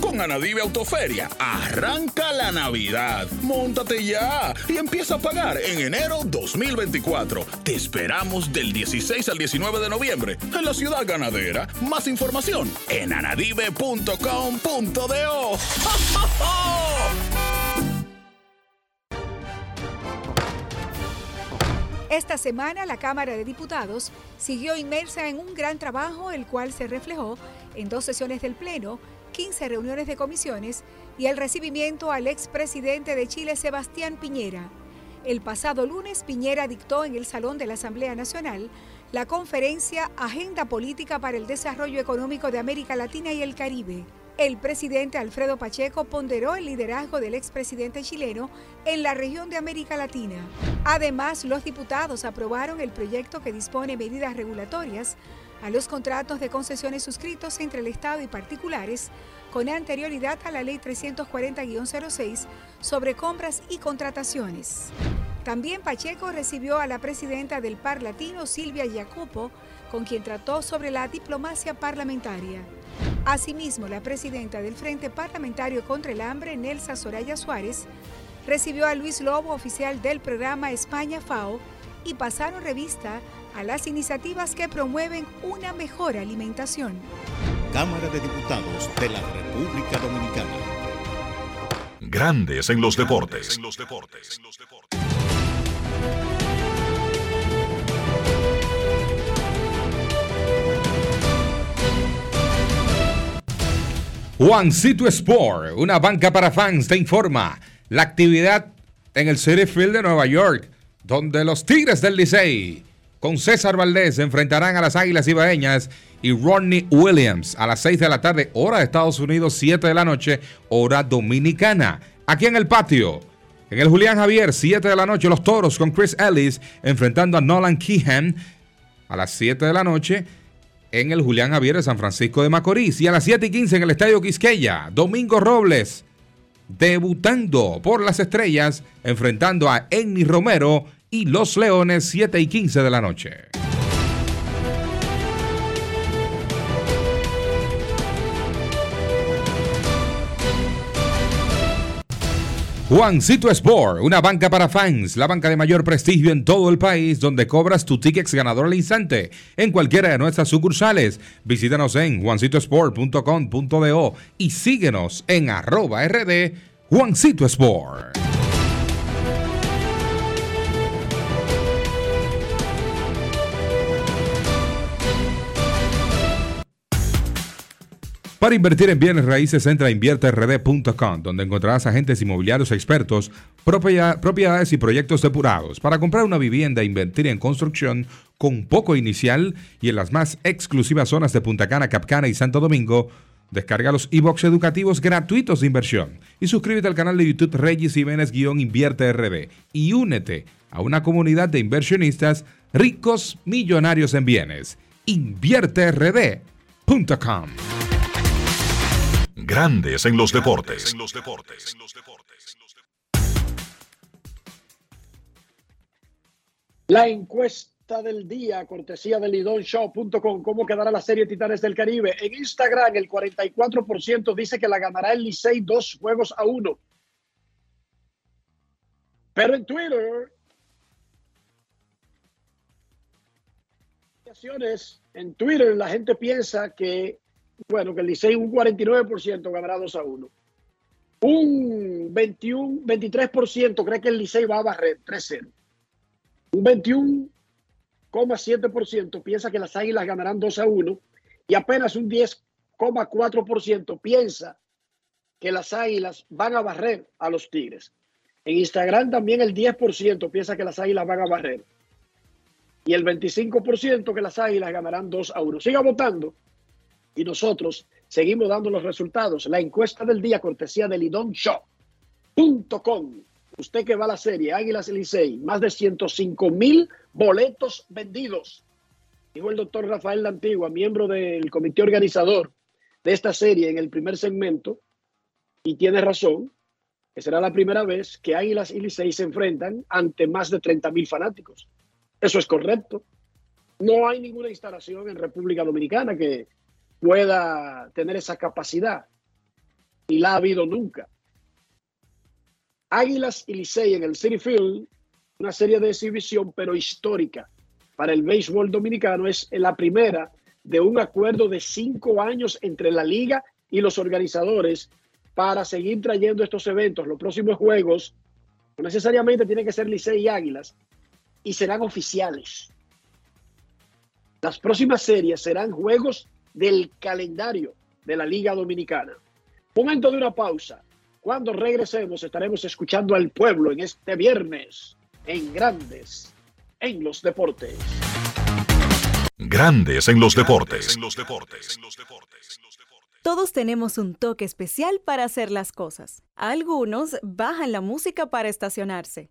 Con Anadive Autoferia, arranca la Navidad. Móntate ya y empieza a pagar en enero 2024. Te esperamos del 16 al 19 de noviembre en la ciudad ganadera. Más información en anadive.com.do. ¡Oh, oh, oh! Esta semana la Cámara de Diputados siguió inmersa en un gran trabajo, el cual se reflejó en dos sesiones del Pleno, 15 reuniones de comisiones y el recibimiento al expresidente de Chile, Sebastián Piñera. El pasado lunes, Piñera dictó en el Salón de la Asamblea Nacional la conferencia Agenda Política para el Desarrollo Económico de América Latina y el Caribe. El presidente Alfredo Pacheco ponderó el liderazgo del expresidente chileno en la región de América Latina. Además, los diputados aprobaron el proyecto que dispone medidas regulatorias a los contratos de concesiones suscritos entre el Estado y particulares con anterioridad a la Ley 340-06 sobre compras y contrataciones. También Pacheco recibió a la presidenta del Par Latino, Silvia Jacopo, con quien trató sobre la diplomacia parlamentaria. Asimismo, la presidenta del Frente Parlamentario contra el Hambre, Nelsa Soraya Suárez, recibió a Luis Lobo, oficial del programa España FAO, y pasaron revista a las iniciativas que promueven una mejor alimentación. Cámara de Diputados de la República Dominicana. Grandes en los deportes. Juancito Sport, una banca para fans, te informa la actividad en el City Field de Nueva York, donde los Tigres del Licey con César Valdés se enfrentarán a las Águilas Ibaeñas y Rodney Williams a las 6 de la tarde, hora de Estados Unidos, 7 de la noche, hora dominicana. Aquí en el patio, en el Julián Javier, 7 de la noche, los toros con Chris Ellis enfrentando a Nolan Keehan a las 7 de la noche en el Julián Javier de San Francisco de Macorís y a las 7 y 15 en el Estadio Quisqueya, Domingo Robles debutando por las estrellas enfrentando a Enny Romero y los Leones 7 y 15 de la noche. Juancito Sport, una banca para fans, la banca de mayor prestigio en todo el país, donde cobras tu tickets ganador al instante en cualquiera de nuestras sucursales. Visítanos en juancitosport.com.do y síguenos en arroba rd Juancito Sport. Para invertir en bienes raíces, entra a invierterd.com, donde encontrarás agentes inmobiliarios expertos, propiedades y proyectos depurados. Para comprar una vivienda e invertir en construcción con poco inicial y en las más exclusivas zonas de Punta Cana, Capcana y Santo Domingo, descarga los e-books educativos gratuitos de inversión y suscríbete al canal de YouTube Reyes Jiménez-Invierte RD y únete a una comunidad de inversionistas ricos millonarios en bienes. InvierteRD.com Grandes en los deportes. La encuesta del día, cortesía de lidonshow.com. ¿Cómo quedará la serie Titanes del Caribe? En Instagram, el 44% dice que la ganará el Licey dos juegos a uno. Pero en Twitter, en Twitter la gente piensa que bueno, que el Licey un 49% ganará 2 a 1. Un 21, 23% cree que el Licey va a barrer 3-0. Un 21,7% piensa que las Águilas ganarán 2 a 1 y apenas un 10,4% piensa que las Águilas van a barrer a los Tigres. En Instagram también el 10% piensa que las Águilas van a barrer. Y el 25% que las Águilas ganarán 2 a 1. Siga votando y nosotros seguimos dando los resultados. La encuesta del día, cortesía de lidonshow.com. Usted que va a la serie Águilas Licey, más de 105 mil boletos vendidos. Dijo el doctor Rafael Lantigua, miembro del comité organizador de esta serie en el primer segmento, y tiene razón, que será la primera vez que Águilas y Licey se enfrentan ante más de 30 mil fanáticos. Eso es correcto. No hay ninguna instalación en República Dominicana que pueda tener esa capacidad. Y la ha habido nunca. Águilas y Licey en el City Field, una serie de exhibición, pero histórica para el béisbol dominicano, es la primera de un acuerdo de cinco años entre la liga y los organizadores para seguir trayendo estos eventos. Los próximos juegos no necesariamente tienen que ser Licey y Águilas y serán oficiales. Las próximas series serán juegos del calendario de la Liga Dominicana. Momento de una pausa. Cuando regresemos estaremos escuchando al pueblo en este viernes en Grandes en los Deportes. Grandes en los Deportes. Todos tenemos un toque especial para hacer las cosas. Algunos bajan la música para estacionarse.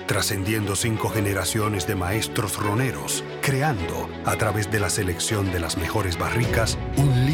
trascendiendo cinco generaciones de maestros roneros, creando, a través de la selección de las mejores barricas, un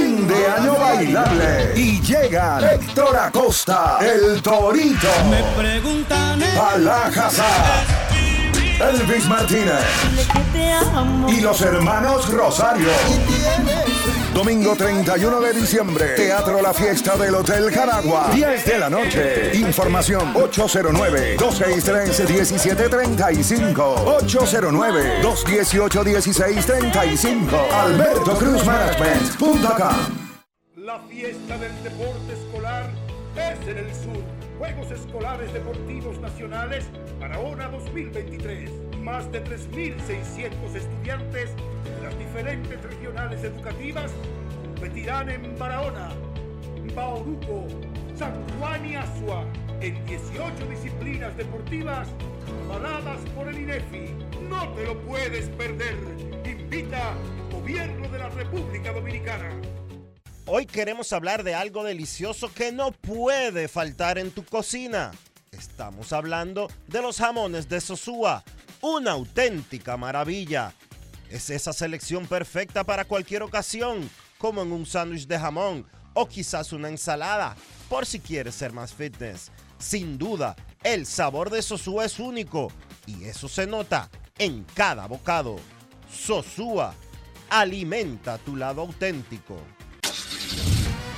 fin de año bailable. Y llegan Héctor Acosta, el Torito. Me preguntan. Alajazá. Elvis Martínez. Y los hermanos Rosario. Domingo 31 de diciembre, Teatro La Fiesta del Hotel Jaragua. 10 de la noche. Información 809-263-1735. 809-218-1635. Alberto Cruz. La fiesta del deporte escolar es en el sur. Juegos Escolares Deportivos Nacionales Barahona 2023. Más de 3.600 estudiantes de las diferentes regionales educativas competirán en Barahona, Bauruco, San Juan y Asua en 18 disciplinas deportivas avaladas por el INEFI. No te lo puedes perder. Invita Gobierno de la República Dominicana. Hoy queremos hablar de algo delicioso que no puede faltar en tu cocina. Estamos hablando de los jamones de Sosúa, una auténtica maravilla. Es esa selección perfecta para cualquier ocasión, como en un sándwich de jamón o quizás una ensalada, por si quieres ser más fitness. Sin duda, el sabor de Sosúa es único y eso se nota en cada bocado. Sosúa, alimenta tu lado auténtico.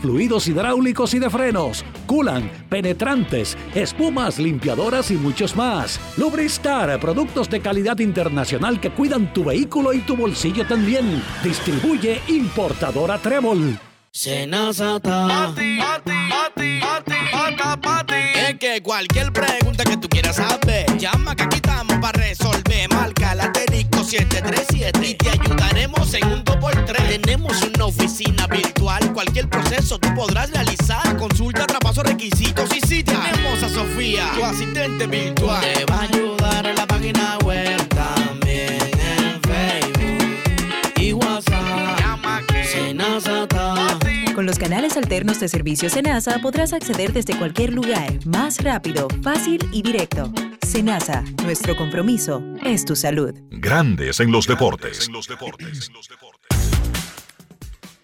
fluidos hidráulicos y de frenos, culan, penetrantes, espumas, limpiadoras y muchos más. Lubristar, productos de calidad internacional que cuidan tu vehículo y tu bolsillo también. Distribuye importadora Trébol. Senazata. Es que cualquier pregunta que tú quieras saber, llama que aquí estamos para resolver. Marca la técnico 737 y te en un 2x3. Tenemos una oficina virtual, cualquier proceso tú podrás realizar. Consulta, traspaso, requisitos y si tenemos a Sofía, tu asistente virtual. Te va a ayudar en la página los canales alternos de servicio Senasa podrás acceder desde cualquier lugar, más rápido, fácil y directo. Senasa, nuestro compromiso es tu salud. Grandes en los deportes.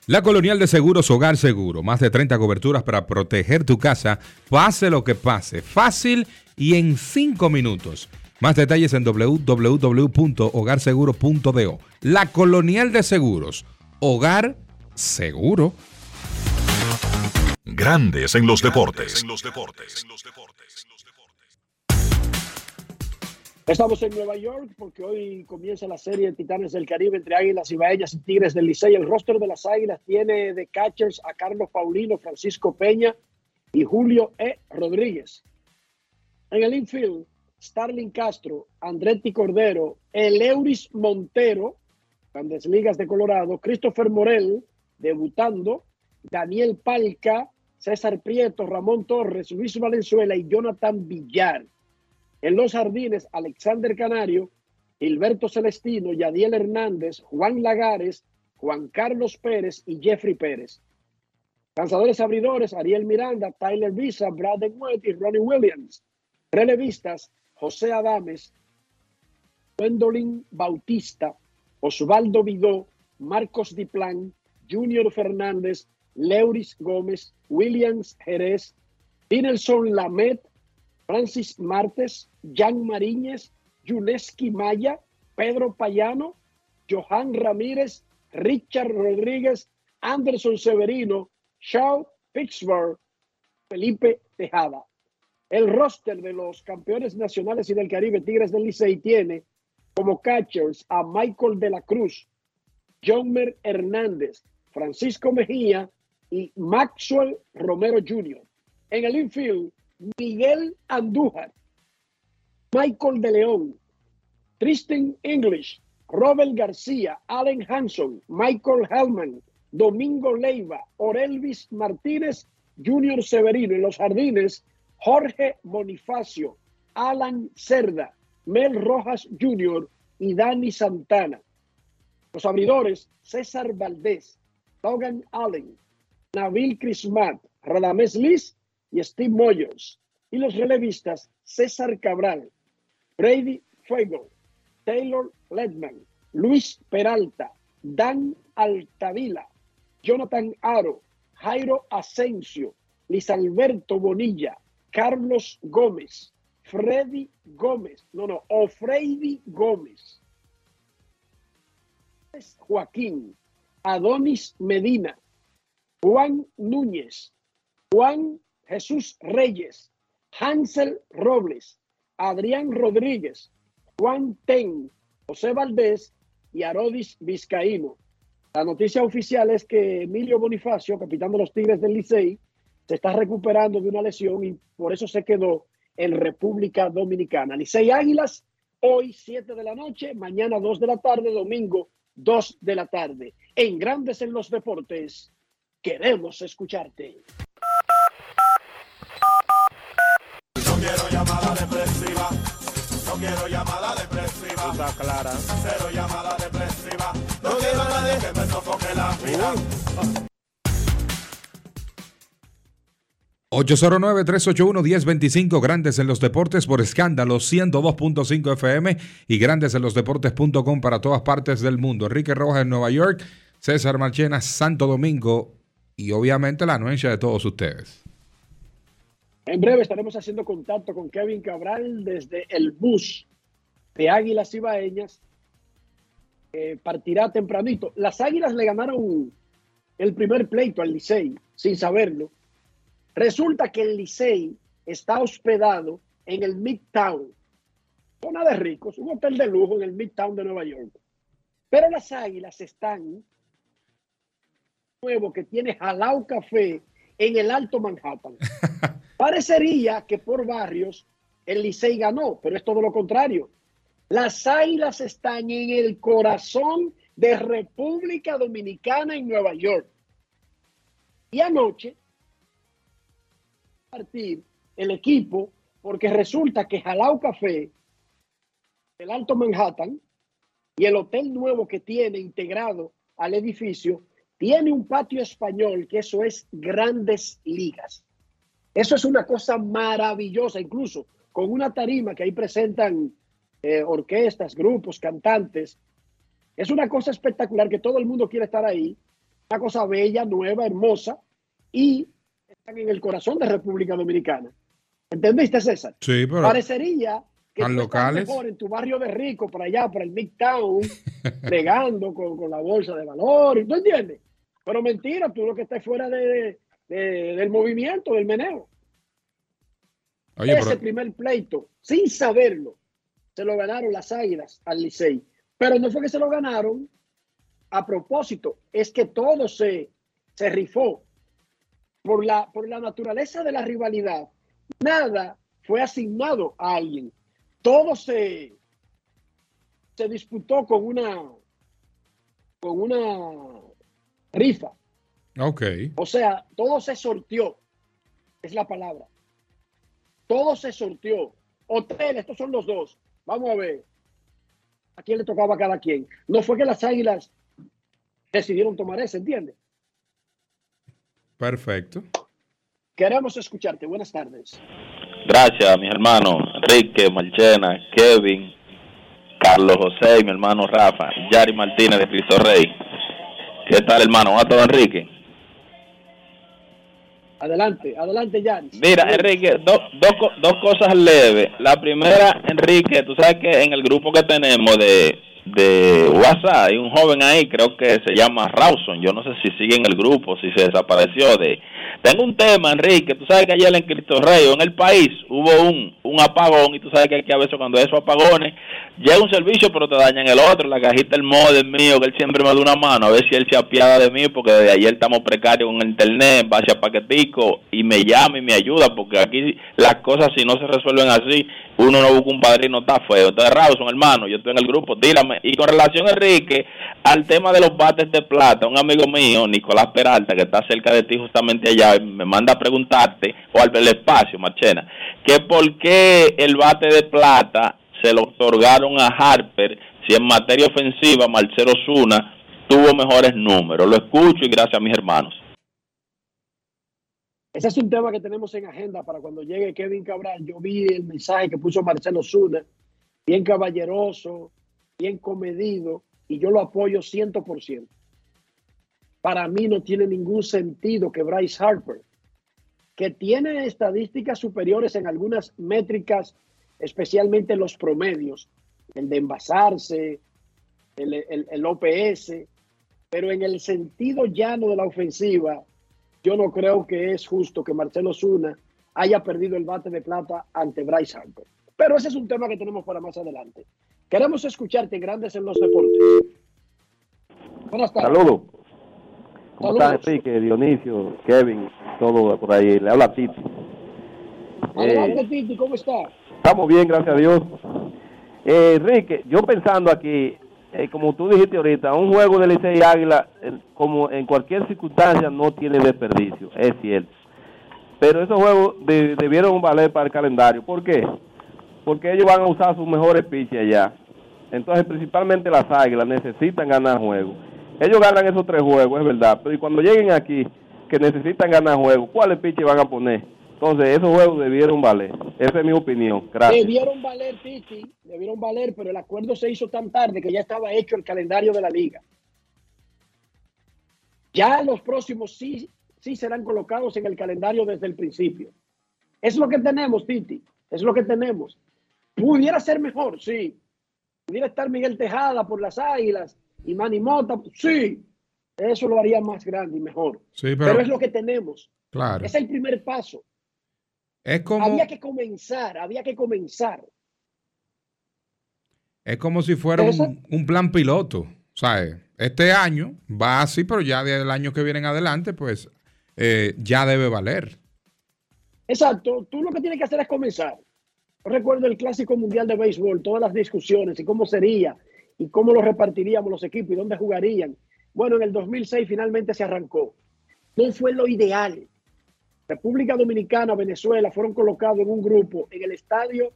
La Colonial de Seguros Hogar Seguro. Más de 30 coberturas para proteger tu casa, pase lo que pase. Fácil y en 5 minutos. Más detalles en www.hogarseguro.do. La Colonial de Seguros. Hogar Seguro. Grandes en los deportes. Estamos en Nueva York porque hoy comienza la serie de Titanes del Caribe entre Águilas Ibaeñas y Tigres del Licey. El roster de las Águilas tiene de catchers a Carlos Paulino, Francisco Peña y Julio E. Rodríguez. En el infield, Starling Castro, Andretti Cordero, Eleuris Montero, Grandes Ligas de Colorado, Christopher Morel, debutando, Daniel Palca, César Prieto, Ramón Torres, Luis Valenzuela y Jonathan Villar. En los jardines, Alexander Canario, Gilberto Celestino, Yadiel Hernández, Juan Lagares, Juan Carlos Pérez y Jeffrey Pérez. Lanzadores abridores, Ariel Miranda, Tyler Visa, Braden White y Ronnie Williams. Relevistas, José Adames, Gwendolyn Bautista, Osvaldo Vidó, Marcos Diplan, Junior Fernández, Leuris Gómez, Williams Jerez, Dinelson Lamet, Francis Martes, Jan Mariñez, Yuneski Maya, Pedro Payano, Johan Ramírez, Richard Rodríguez, Anderson Severino, Shaw Pittsburgh, Felipe Tejada. El roster de los campeones nacionales y del Caribe Tigres del Licey tiene como catchers a Michael de la Cruz, Johnmer Hernández, Francisco Mejía Maxwell Romero Jr. En el infield, Miguel Andújar, Michael de León, Tristan English, Robert García, Allen Hanson, Michael Hellman, Domingo Leiva, Orelvis Martínez, Junior Severino. En los jardines, Jorge Bonifacio, Alan Cerda, Mel Rojas Jr. y Dani Santana. Los abridores, César Valdés, Logan Allen, Nabil Crismat, Radamés Liz y Steve Moyers. Y los relevistas, César Cabral, Brady Fuego, Taylor Ledman, Luis Peralta, Dan Altavila, Jonathan Aro, Jairo Asensio, Luis Alberto Bonilla, Carlos Gómez, Freddy Gómez, no, no, o Freddy Gómez, Joaquín, Adonis Medina, Juan Núñez, Juan Jesús Reyes, Hansel Robles, Adrián Rodríguez, Juan Ten, José Valdés y Arodis Vizcaíno. La noticia oficial es que Emilio Bonifacio, capitán de los Tigres del Licey, se está recuperando de una lesión y por eso se quedó en República Dominicana. Licey Águilas, hoy 7 de la noche, mañana 2 de la tarde, domingo 2 de la tarde. En Grandes en los Deportes, queremos escucharte. No quiero llamada depresiva. No quiero llamada depresiva. Está clara. Cero llamada depresiva. No quiero a nadie que me sofoque la vida. 809-381-1025, Grandes en los Deportes por escándalo 102.5 FM y Grandes en los Deportes.com para todas partes del mundo. Enrique Rojas en Nueva York, César Marchena, Santo Domingo y obviamente la anuencia de todos ustedes. En breve estaremos haciendo contacto con Kevin Cabral desde el bus de Águilas Ibaeñas. Eh, partirá tempranito. Las Águilas le ganaron el primer pleito al Licey, sin saberlo. Resulta que el Licey está hospedado en el Midtown, zona de ricos, un hotel de lujo en el Midtown de Nueva York. Pero las Águilas están nuevo que tiene Jalao Café en el Alto Manhattan. Parecería que por barrios el Licey ganó, pero es todo lo contrario. Las Águilas están en el corazón de República Dominicana en Nueva York. Y anoche, partir el equipo, porque resulta que Jalao Café, el Alto Manhattan y el hotel nuevo que tiene integrado al edificio, tiene un patio español que eso es grandes ligas. Eso es una cosa maravillosa, incluso con una tarima que ahí presentan eh, orquestas, grupos, cantantes. Es una cosa espectacular que todo el mundo quiere estar ahí. Una cosa bella, nueva, hermosa. Y están en el corazón de República Dominicana. ¿Entendiste, César? Sí, pero. Parecería que ¿Tan tú estás locales? mejor en tu barrio de rico, por allá, por el Midtown, bregando con, con la bolsa de valor. ¿Tú entiendes? Pero mentira, tú lo que estás fuera de, de- del movimiento, del meneo. Oye, Ese pero- primer pleito, sin saberlo, se lo ganaron las águilas al Licey. Pero no fue que se lo ganaron a propósito, es que todo se, se rifó. Por la, por la naturaleza de la rivalidad, nada fue asignado a alguien. Todo se, se disputó con una, con una rifa. Ok. O sea, todo se sortió. Es la palabra. Todo se sortió. Hotel, estos son los dos. Vamos a ver. ¿A quién le tocaba a cada quien? No fue que las águilas decidieron tomar ese, ¿entiendes? Perfecto. Queremos escucharte. Buenas tardes. Gracias, mis hermanos Enrique, Marchena, Kevin, Carlos José y mi hermano Rafa, Yari Martínez de Cristo Rey. ¿Qué tal, hermano? ¿Va todo, Enrique? Adelante, adelante, Yanis. Mira, Enrique, do- dos co- dos cosas leves. La primera, Enrique, tú sabes que en el grupo que tenemos de de WhatsApp. Hay un joven ahí, creo que se llama Rawson. Yo no sé si sigue en el grupo, si se desapareció de. Tengo un tema, Enrique. Tú sabes que ayer en Cristo Rey, en el país, hubo un, un apagón. Y tú sabes que aquí a veces cuando esos apagones, llega un servicio, pero te dañan el otro. La cajita, el modem mío, que él siempre me da una mano. A ver si él se apiada de mí, porque desde ayer estamos precarios con el internet, en base a paquetico. Y me llama y me ayuda, porque aquí las cosas, si no se resuelven así, uno no busca un padrino, está feo. Entonces, Rawson, hermano, yo estoy en el grupo, Y con relación, Enrique, al tema de los bates de plata, un amigo mío, Nicolás Peralta, que está cerca de ti justamente allá, me manda a preguntarte, o al del espacio, Marchena, que por qué el bate de plata se lo otorgaron a Harper si en materia ofensiva Marcelo Zuna tuvo mejores números. Lo escucho y gracias a mis hermanos. Ese es un tema que tenemos en agenda para cuando llegue Kevin Cabral. Yo vi el mensaje que puso Marcelo Zuna, bien caballeroso, bien comedido, y yo lo apoyo 100%. Para mí no tiene ningún sentido que Bryce Harper, que tiene estadísticas superiores en algunas métricas, especialmente en los promedios, el de envasarse, el, el, el OPS, pero en el sentido llano de la ofensiva, yo no creo que es justo que Marcelo Zuna haya perdido el bate de plata ante Bryce Harper. Pero ese es un tema que tenemos para más adelante. Queremos escucharte, Grandes en los Deportes. Buenas tardes. Saludos. ¿Cómo estás, Enrique, Dionisio, Kevin, todo por ahí? Le habla Titi. Adelante, Eh, Titi, ¿cómo está? estamos bien, gracias a Dios. Eh, Enrique, yo pensando aquí, eh, como tú dijiste ahorita, un juego de Licey y Águila, eh, como en cualquier circunstancia, no tiene desperdicio, es cierto. Pero esos juegos de- debieron valer para el calendario. ¿Por qué? Porque ellos van a usar sus mejores pitches allá. Entonces, principalmente las Águilas necesitan ganar juegos. Ellos ganan esos tres juegos, es verdad. Pero cuando lleguen aquí, que necesitan ganar juegos, ¿cuáles pitches van a poner? Entonces, esos juegos debieron valer. Esa es mi opinión. Gracias. Debieron valer, Titi, debieron valer, pero el acuerdo se hizo tan tarde que ya estaba hecho el calendario de la liga. Ya los próximos sí, sí serán colocados en el calendario desde el principio. Es lo que tenemos, Titi, es lo que tenemos. Pudiera ser mejor, sí. Pudiera estar Miguel Tejada por las Águilas y Manny Mota, sí. Eso lo haría más grande y mejor. Sí, pero, pero, es lo que tenemos. claro. Es el primer paso. Es como, Había que comenzar, había que comenzar. es como si fuera un, un plan piloto. Eh, este año va así, pero ya del año que viene en adelante, pues eh, ya debe valer. Exacto, tú lo que tienes que hacer es comenzar. Recuerdo el clásico mundial de béisbol, todas las discusiones y cómo sería y cómo lo repartiríamos los equipos y dónde jugarían. Bueno, en el 2006 finalmente se arrancó. No fue lo ideal. República Dominicana, Venezuela fueron colocados en un grupo en el estadio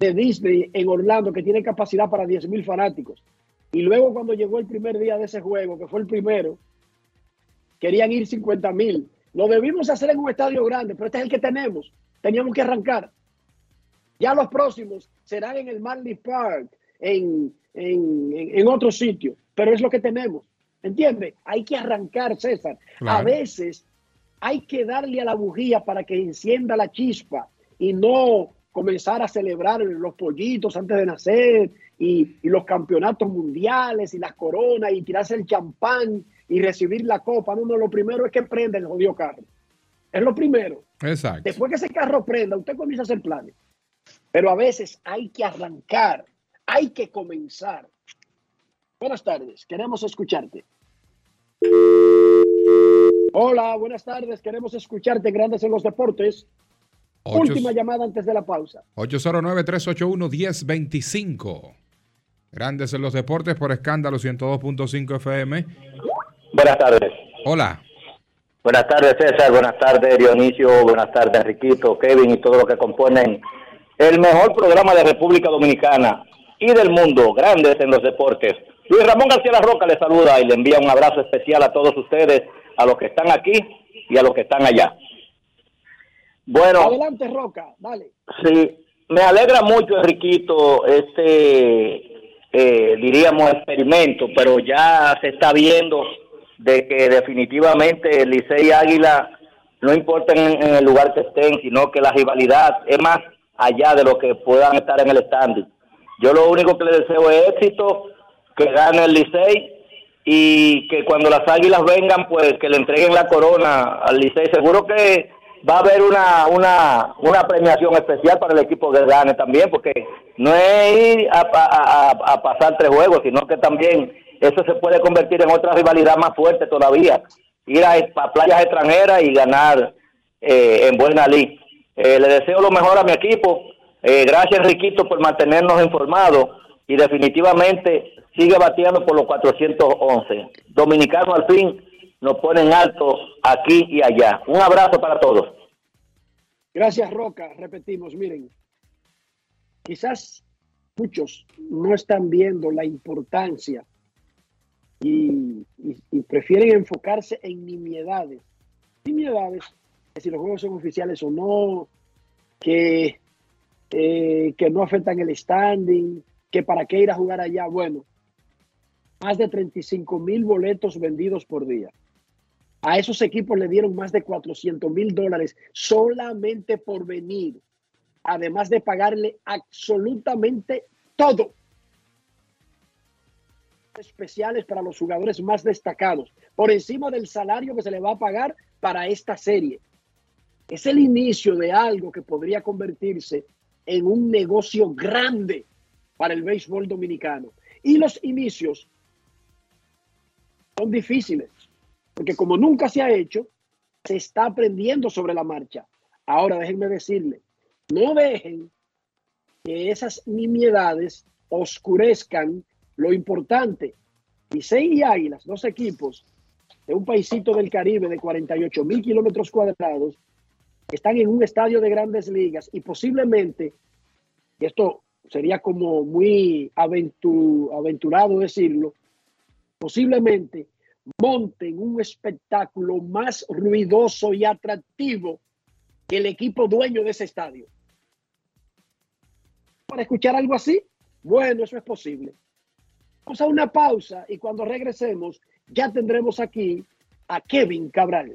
de Disney en Orlando que tiene capacidad para 10 mil fanáticos. Y luego cuando llegó el primer día de ese juego, que fue el primero, querían ir 50 mil. Lo debimos hacer en un estadio grande, pero este es el que tenemos. Teníamos que arrancar. Ya los próximos serán en el Marley Park, en, en, en, otro sitio, pero es lo que tenemos. ¿Entiendes? Hay que arrancar, César. A veces hay que darle a la bujía para que encienda la chispa y no comenzar a celebrar los pollitos antes de nacer y, y los campeonatos mundiales y las coronas y tirarse el champán y recibir la copa. No, no, lo primero es que prenda el jodido carro. Es lo primero. Exacto. Después que ese carro prenda, usted comienza a hacer planes. Pero a veces hay que arrancar, hay que comenzar. Buenas tardes, queremos escucharte. Hola, buenas tardes, queremos escucharte, Grandes en los Deportes. Ocho- Última llamada antes de la pausa. 809-381-1025. Grandes en los deportes por escándalo 102.5 FM. Buenas tardes. Hola. Buenas tardes, César. Buenas tardes, Dionisio. Buenas tardes, Enriquito, Kevin y todo lo que componen el mejor programa de República Dominicana y del mundo. Grandes en los deportes. Luis Ramón García La Roca les saluda y le envía un abrazo especial a todos ustedes, a los que están aquí y a los que están allá. Bueno, Adelante, Roca, dale. Sí, me alegra mucho, Enriquito, este, eh, diríamos, experimento, pero ya se está viendo de que definitivamente el Licey y Águila no importa en, en el lugar que estén, sino que la rivalidad es más allá de lo que puedan estar en el standing. Yo lo único que le deseo es éxito que gane el Licey y que cuando las águilas vengan, pues que le entreguen la corona al Licey. Seguro que va a haber una, una, una premiación especial para el equipo que gane también, porque no es ir a, a, a- pasar tres juegos, sino que también eso se puede convertir en otra rivalidad más fuerte todavía. Ir a, a playas extranjeras y ganar eh, en buena liga. Eh, le deseo lo mejor a mi equipo. Eh, gracias, Riquito, por mantenernos informados y definitivamente sigue bateando por los 411. Dominicano al fin nos ponen alto aquí y allá. Un abrazo para todos. Gracias, Roca. Repetimos, miren, quizás muchos no están viendo la importancia y, y- y prefieren enfocarse en nimiedades. Nimiedades, si los juegos son oficiales o no, que, eh, que no afectan el standing, que para qué ir a jugar allá. Bueno, más de 35 mil boletos vendidos por día. A esos equipos le dieron más de 400 mil dólares solamente por venir, además de pagarle absolutamente todo. Especiales para los jugadores más destacados, por encima del salario que se le va a pagar para esta serie. Es el inicio de algo que podría convertirse en un negocio grande para el béisbol dominicano. Y los inicios son difíciles, porque como nunca se ha hecho, se está aprendiendo sobre la marcha. Ahora déjenme decirle, no dejen que esas nimiedades oscurezcan lo importante. Licey y Águilas, dos equipos de un paisito del Caribe de 48 mil kilómetros cuadrados, están en un estadio de grandes ligas y posiblemente, y esto sería como muy aventu- aventurado decirlo, posiblemente monten un espectáculo más ruidoso y atractivo que el equipo dueño de ese estadio. Para escuchar algo así, bueno, eso es posible. Vamos a una pausa y cuando regresemos ya tendremos aquí a Kevin Cabral.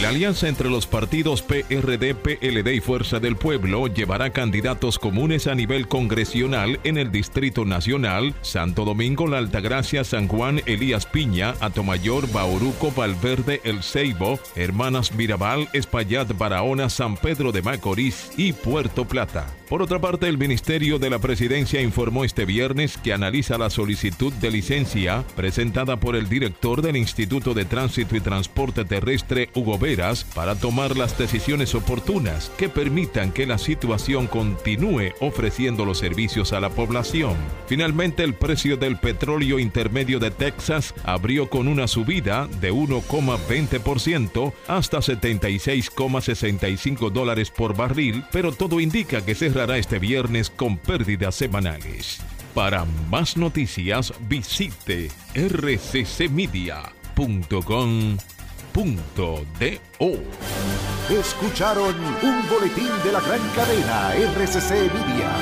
La alianza entre los partidos PRD, PLD y Fuerza del Pueblo llevará candidatos comunes a nivel congresional en el Distrito Nacional, Santo Domingo, La Altagracia, San Juan, Elías Piña, Atomayor, Bauruco, Valverde, El Ceibo, Hermanas Mirabal, Espaillat, Barahona, San Pedro de Macorís y Puerto Plata. Por otra parte, el Ministerio de la Presidencia informó este viernes que analiza la solicitud de licencia presentada por el director del Instituto de Tránsito y Transporte Terrestre, Hugo Veras, para tomar las decisiones oportunas que permitan que la situación continúe ofreciendo los servicios a la población. Finalmente, el precio del petróleo intermedio de Texas abrió con una subida de 1,20% hasta 76,65 dólares por barril, pero todo indica que cerrará este viernes con pérdidas semanales. Para más noticias, visite rccmedia.com.do. Escucharon un boletín de la gran cadena RCC Media.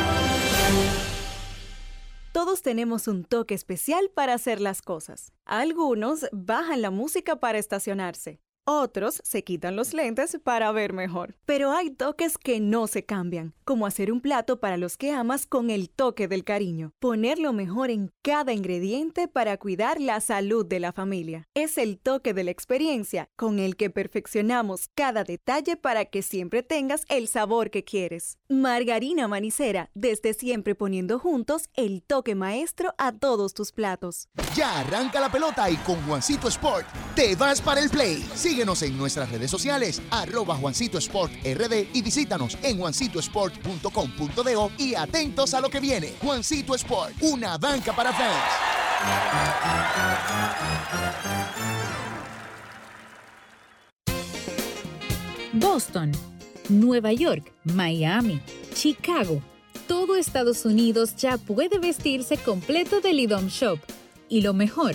Todos tenemos un toque especial para hacer las cosas. Algunos bajan la música para estacionarse. Otros se quitan los lentes para ver mejor. Pero hay toques que no se cambian, como hacer un plato para los que amas con el toque del cariño. Poner lo mejor en cada ingrediente para cuidar la salud de la familia. Es el toque de la experiencia con el que perfeccionamos cada detalle para que siempre tengas el sabor que quieres. Margarina Manicera, desde siempre poniendo juntos el toque maestro a todos tus platos. Ya arranca la pelota y con Juancito Sport te vas para el play. Síguenos en nuestras redes sociales, arroba Juancito Sport RD y visítanos en juancitosport.com.do y atentos a lo que viene. Juancito Sport, una banca para fans. Boston, Nueva York, Miami, Chicago. Todo Estados Unidos ya puede vestirse completo del IDOM Shop. Y lo mejor,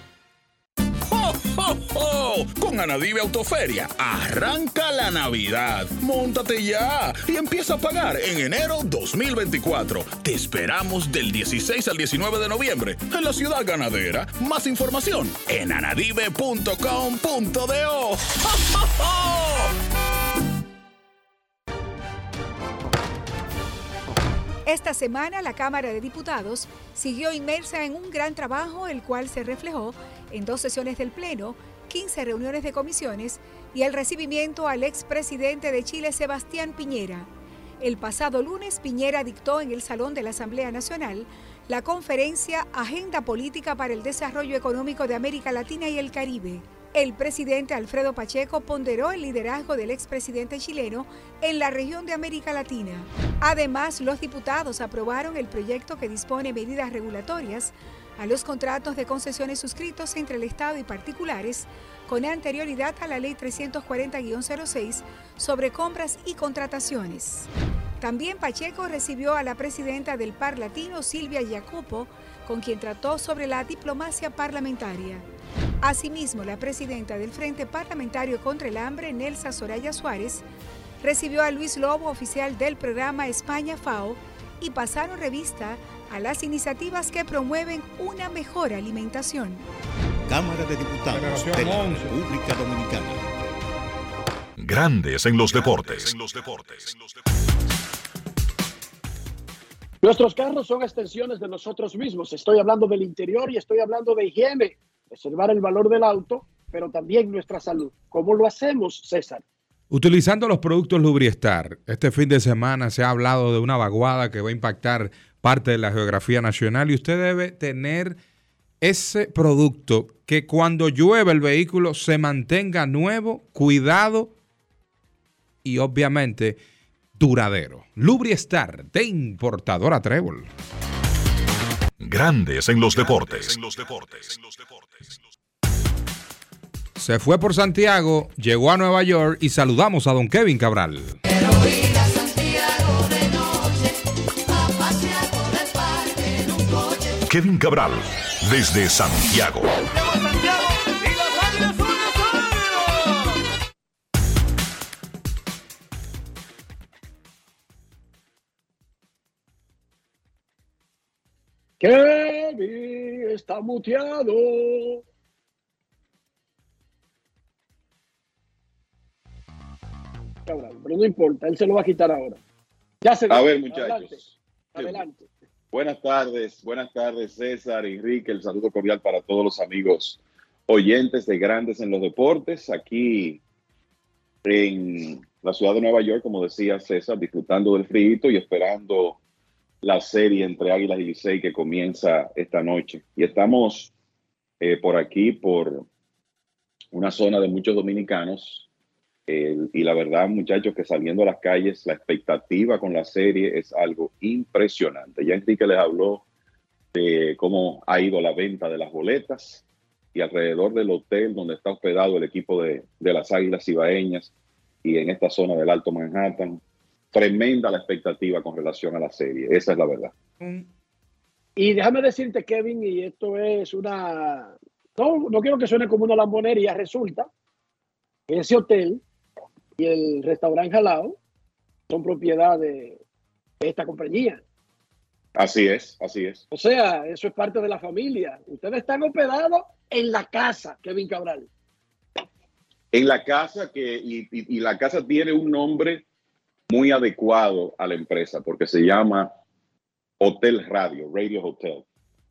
¡Ho! Con Anadive Autoferia, arranca la Navidad. Móntate ya y empieza a pagar en enero 2024. Te esperamos del 16 al 19 de noviembre en la ciudad ganadera. Más información en anadive.com.do. ¡Ho, ho, ho! Esta semana la Cámara de Diputados siguió inmersa en un gran trabajo, el cual se reflejó en dos sesiones del Pleno, 15 reuniones de comisiones y el recibimiento al expresidente de Chile, Sebastián Piñera. El pasado lunes, Piñera dictó en el Salón de la Asamblea Nacional la conferencia Agenda Política para el Desarrollo Económico de América Latina y el Caribe. El presidente Alfredo Pacheco ponderó el liderazgo del expresidente chileno en la región de América Latina. Además, los diputados aprobaron el proyecto que dispone medidas regulatorias a los contratos de concesiones suscritos entre el Estado y particulares con anterioridad a la Ley 340-06 sobre compras y contrataciones. También Pacheco recibió a la presidenta del Par Latino, Silvia Jacopo, con quien trató sobre la diplomacia parlamentaria. Asimismo, la presidenta del Frente Parlamentario contra el Hambre, Nelsa Soraya Suárez, recibió a Luis Lobo, oficial del programa España FAO, y pasaron revista a las iniciativas que promueven una mejor alimentación. Cámara de Diputados de la República Dominicana. Grandes en los deportes. Nuestros carros son extensiones de nosotros mismos. Estoy hablando del interior y estoy hablando de higiene, preservar el valor del auto, pero también nuestra salud. ¿Cómo lo hacemos, César? Utilizando los productos Lubriestar, este fin de semana se ha hablado de una vaguada que va a impactar parte de la geografía nacional y usted debe tener ese producto que cuando llueve el vehículo se mantenga nuevo, cuidado y obviamente duradero. Lubriestar de importadora Trébol. Grandes en los deportes. Se fue por Santiago, llegó a Nueva York y saludamos a don Kevin Cabral. Kevin Cabral, desde Santiago. Kevin está muteado. Cabral, pero no importa, él se lo va a quitar ahora. Ya se A ver, muchachos. Adelante. Adelante. Buenas tardes, buenas tardes, César, Enrique. El saludo cordial para todos los amigos oyentes de Grandes en los Deportes. Aquí en la ciudad de Nueva York, como decía César, disfrutando del frío y esperando la serie entre Águilas y Licey que comienza esta noche. Y estamos eh, por aquí, por una zona de muchos dominicanos. Eh, y la verdad, muchachos, que saliendo a las calles, la expectativa con la serie es algo impresionante. Ya Enrique les habló de cómo ha ido la venta de las boletas y alrededor del hotel donde está hospedado el equipo de, de las Águilas Ibaeñas y en esta zona del Alto Manhattan. Tremenda la expectativa con relación a la serie. Esa es la verdad. Y déjame decirte, Kevin, y esto es una. No, no quiero que suene como una lambonería. Resulta que ese hotel y el restaurante Jalao son propiedad de, esta compañía. Así es, así es. O sea, eso es parte de la familia. Ustedes están hospedados en la casa, Kevin Cabral. En la casa que, y, y- y la casa tiene un nombre muy adecuado a la empresa porque se llama Hotel Radio, Radio Hotel,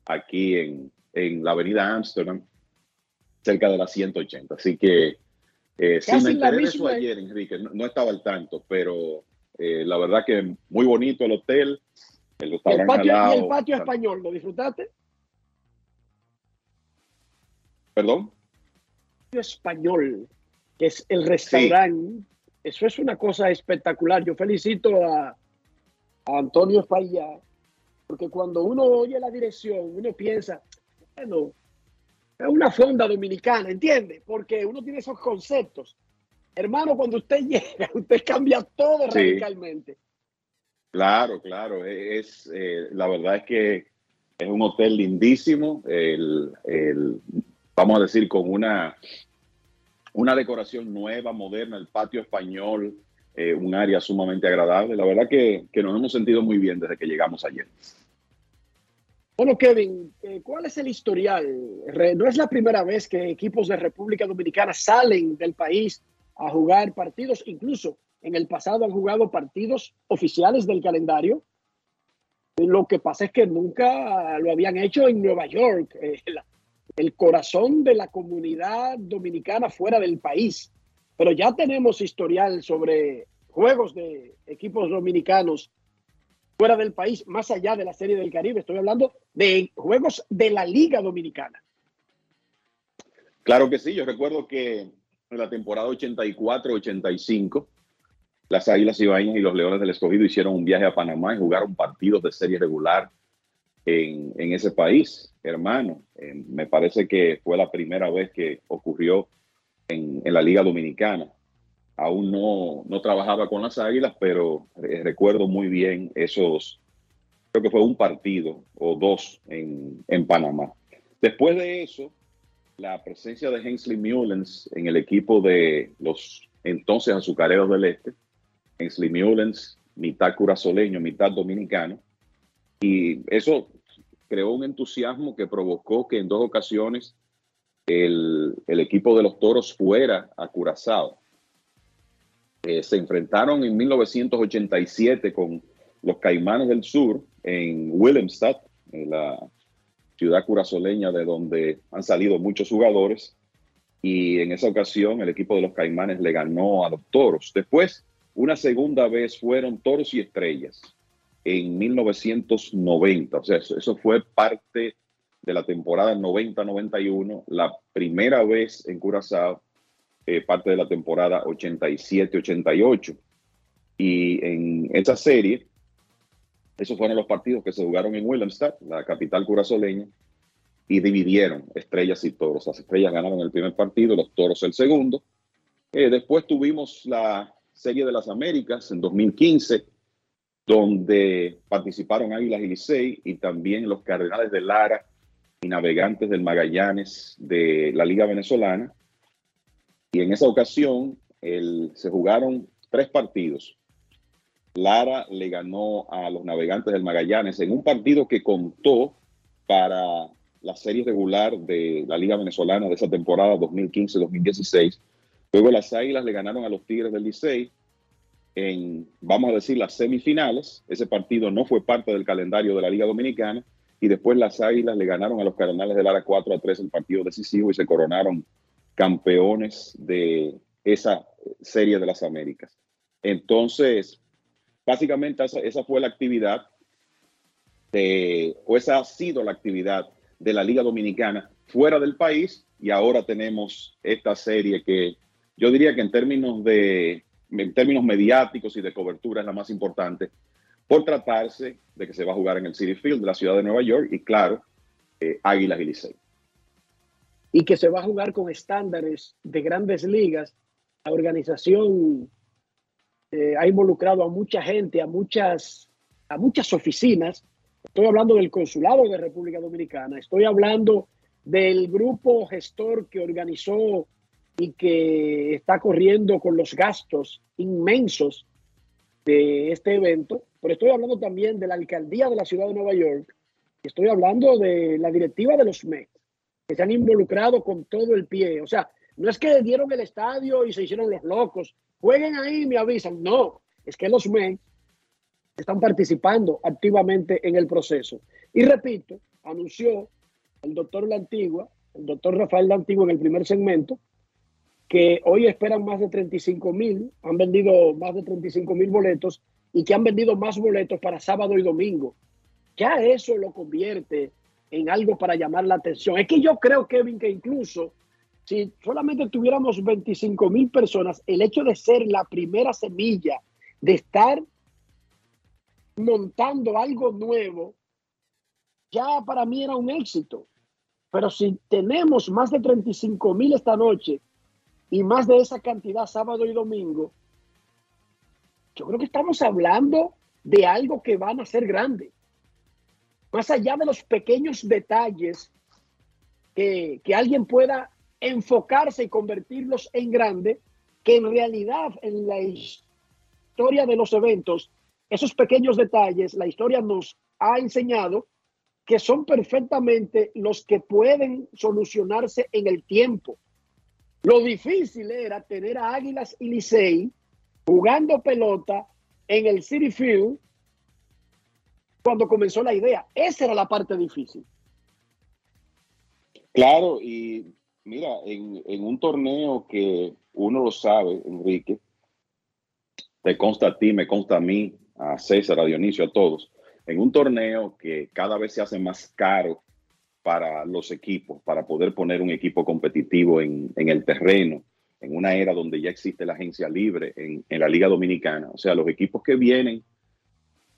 aquí en, en la avenida Amsterdam, cerca de la 180. Así que eh, sí me enteré de eso misma- ayer, Enrique, no, no estaba al tanto, pero eh, la verdad que muy bonito el hotel, el El patio, y el español, ¿lo disfrutaste? Perdón. Patio español, que es el restaurante. Eso es una cosa espectacular. Yo felicito a, a Antonio Falla, porque cuando uno oye la dirección, uno piensa, bueno, una fonda dominicana, ¿entiende? Porque uno tiene esos conceptos. Hermano, cuando usted llega, usted cambia todo Sí. radicalmente. Claro, claro. Es, eh, la verdad es que es un hotel lindísimo. El, el, vamos a decir, con una, una decoración nueva, moderna, el patio español, eh, un área sumamente agradable. La verdad que, que, nos hemos sentido muy bien desde que llegamos ayer. Bueno, Kevin, eh, ¿cuál es el historial? No es la primera vez que equipos de República Dominicana salen del país a jugar partidos, incluso en el pasado han jugado partidos oficiales del calendario. Lo que pasa es que nunca lo habían hecho en Nueva York, eh, el corazón de la comunidad dominicana fuera del país. Pero ya tenemos historial sobre juegos de equipos dominicanos fuera del país, más allá de la Serie del Caribe. Estoy hablando de juegos de la Liga Dominicana. Claro que sí, yo recuerdo que en la temporada 84-85 las Águilas Ibañas y los Leones del Escogido hicieron un viaje a Panamá y jugaron partidos de serie regular en, en ese país, hermano. Eh, me parece que fue la primera vez que ocurrió en, en la Liga Dominicana. Aún no, no, trabajaba con las Águilas, pero eh, recuerdo muy bien esos, creo que fue un partido o dos en, en Panamá. Después de eso, la presencia de Hensley Mullens en el equipo de los entonces azucareros del Este Hensley Mullens, mitad curazoleño, mitad dominicano. Y eso creó un entusiasmo que provocó que en dos ocasiones el, el equipo de los toros fuera a Curazao. Eh, se enfrentaron en 1987 con los Caimanes del Sur en Willemstad, en la ciudad curazoleña de donde han salido muchos jugadores. Y en esa ocasión el equipo de los Caimanes le ganó a los toros. Después una segunda vez fueron Toros y Estrellas en 1990. O sea, eso, fue parte de la temporada 90-91, la primera vez en Curazao, eh, parte de la temporada 87-88. Y en esa serie, esos fueron los partidos que se jugaron en Willemstad, la capital curazoleña, y dividieron estrellas y toros. Las estrellas ganaron el primer partido, los toros el segundo. Eh, después tuvimos la Serie de las Américas en 2015, donde participaron Águilas y Licey y también los Cardenales de Lara y Navegantes del Magallanes de la Liga Venezolana. Y en esa ocasión se jugaron tres partidos. Lara le ganó a los Navegantes del Magallanes en un partido que contó para la serie regular de la Liga Venezolana de esa temporada 2015-2016 Luego las Águilas le ganaron a los Tigres del Licey en, vamos a decir, las semifinales. Ese partido no fue parte del calendario de la Liga Dominicana. Y después las Águilas le ganaron a los Cardenales del Lara 4 a 3 el partido decisivo y se coronaron campeones de esa serie de las Américas. Entonces, básicamente esa, fue la actividad de, o esa ha sido la actividad de la Liga Dominicana fuera del país y ahora tenemos esta serie que yo diría que en términos de en términos mediáticos y de cobertura es la más importante por tratarse de que se va a jugar en el City Field de la ciudad de Nueva York y claro, eh, Águilas y Licey. Y que se va a jugar con estándares de grandes ligas. La organización eh, ha involucrado a mucha gente, a muchas, a muchas oficinas. Estoy hablando del Consulado de República Dominicana, estoy hablando del grupo gestor que organizó y que está corriendo con los gastos inmensos de este evento, pero estoy hablando también de la alcaldía de la ciudad de Nueva York, estoy hablando de la directiva de los Mets, que se han involucrado con todo el pie. O sea, no es que dieron el estadio y se hicieron los locos, jueguen ahí y me avisan. No, es que los Mets están participando activamente en el proceso. Y repito, anunció el doctor La Antigua, el doctor Rafael La Antigua en el primer segmento, que hoy esperan más de 35 mil, han vendido más de 35 mil boletos y que han vendido más boletos para sábado y domingo. Ya eso lo convierte en algo para llamar la atención. Es que yo creo, Kevin, que incluso si solamente tuviéramos 25 mil personas, el hecho de ser la primera semilla, de estar montando algo nuevo, ya para mí era un éxito. Pero si tenemos más de 35 mil esta noche, y más de esa cantidad sábado y domingo, yo creo que estamos hablando de algo que van a ser grande. Más allá de los pequeños detalles que, que alguien pueda enfocarse y convertirlos en grande, que en realidad en la historia de los eventos, esos pequeños detalles, la historia nos ha enseñado que son perfectamente los que pueden solucionarse en el tiempo. Lo difícil era tener a Águilas y Licey jugando pelota en el City Field cuando comenzó la idea. Esa era la parte difícil. Claro, y mira, en, en un torneo que uno lo sabe, Enrique, te consta a ti, me consta a mí, a César, a Dionisio, a todos, en un torneo que cada vez se hace más caro para los equipos, para poder poner un equipo competitivo en, en el terreno, en una era donde ya existe la agencia libre en, en, la Liga Dominicana. O sea, los equipos que vienen,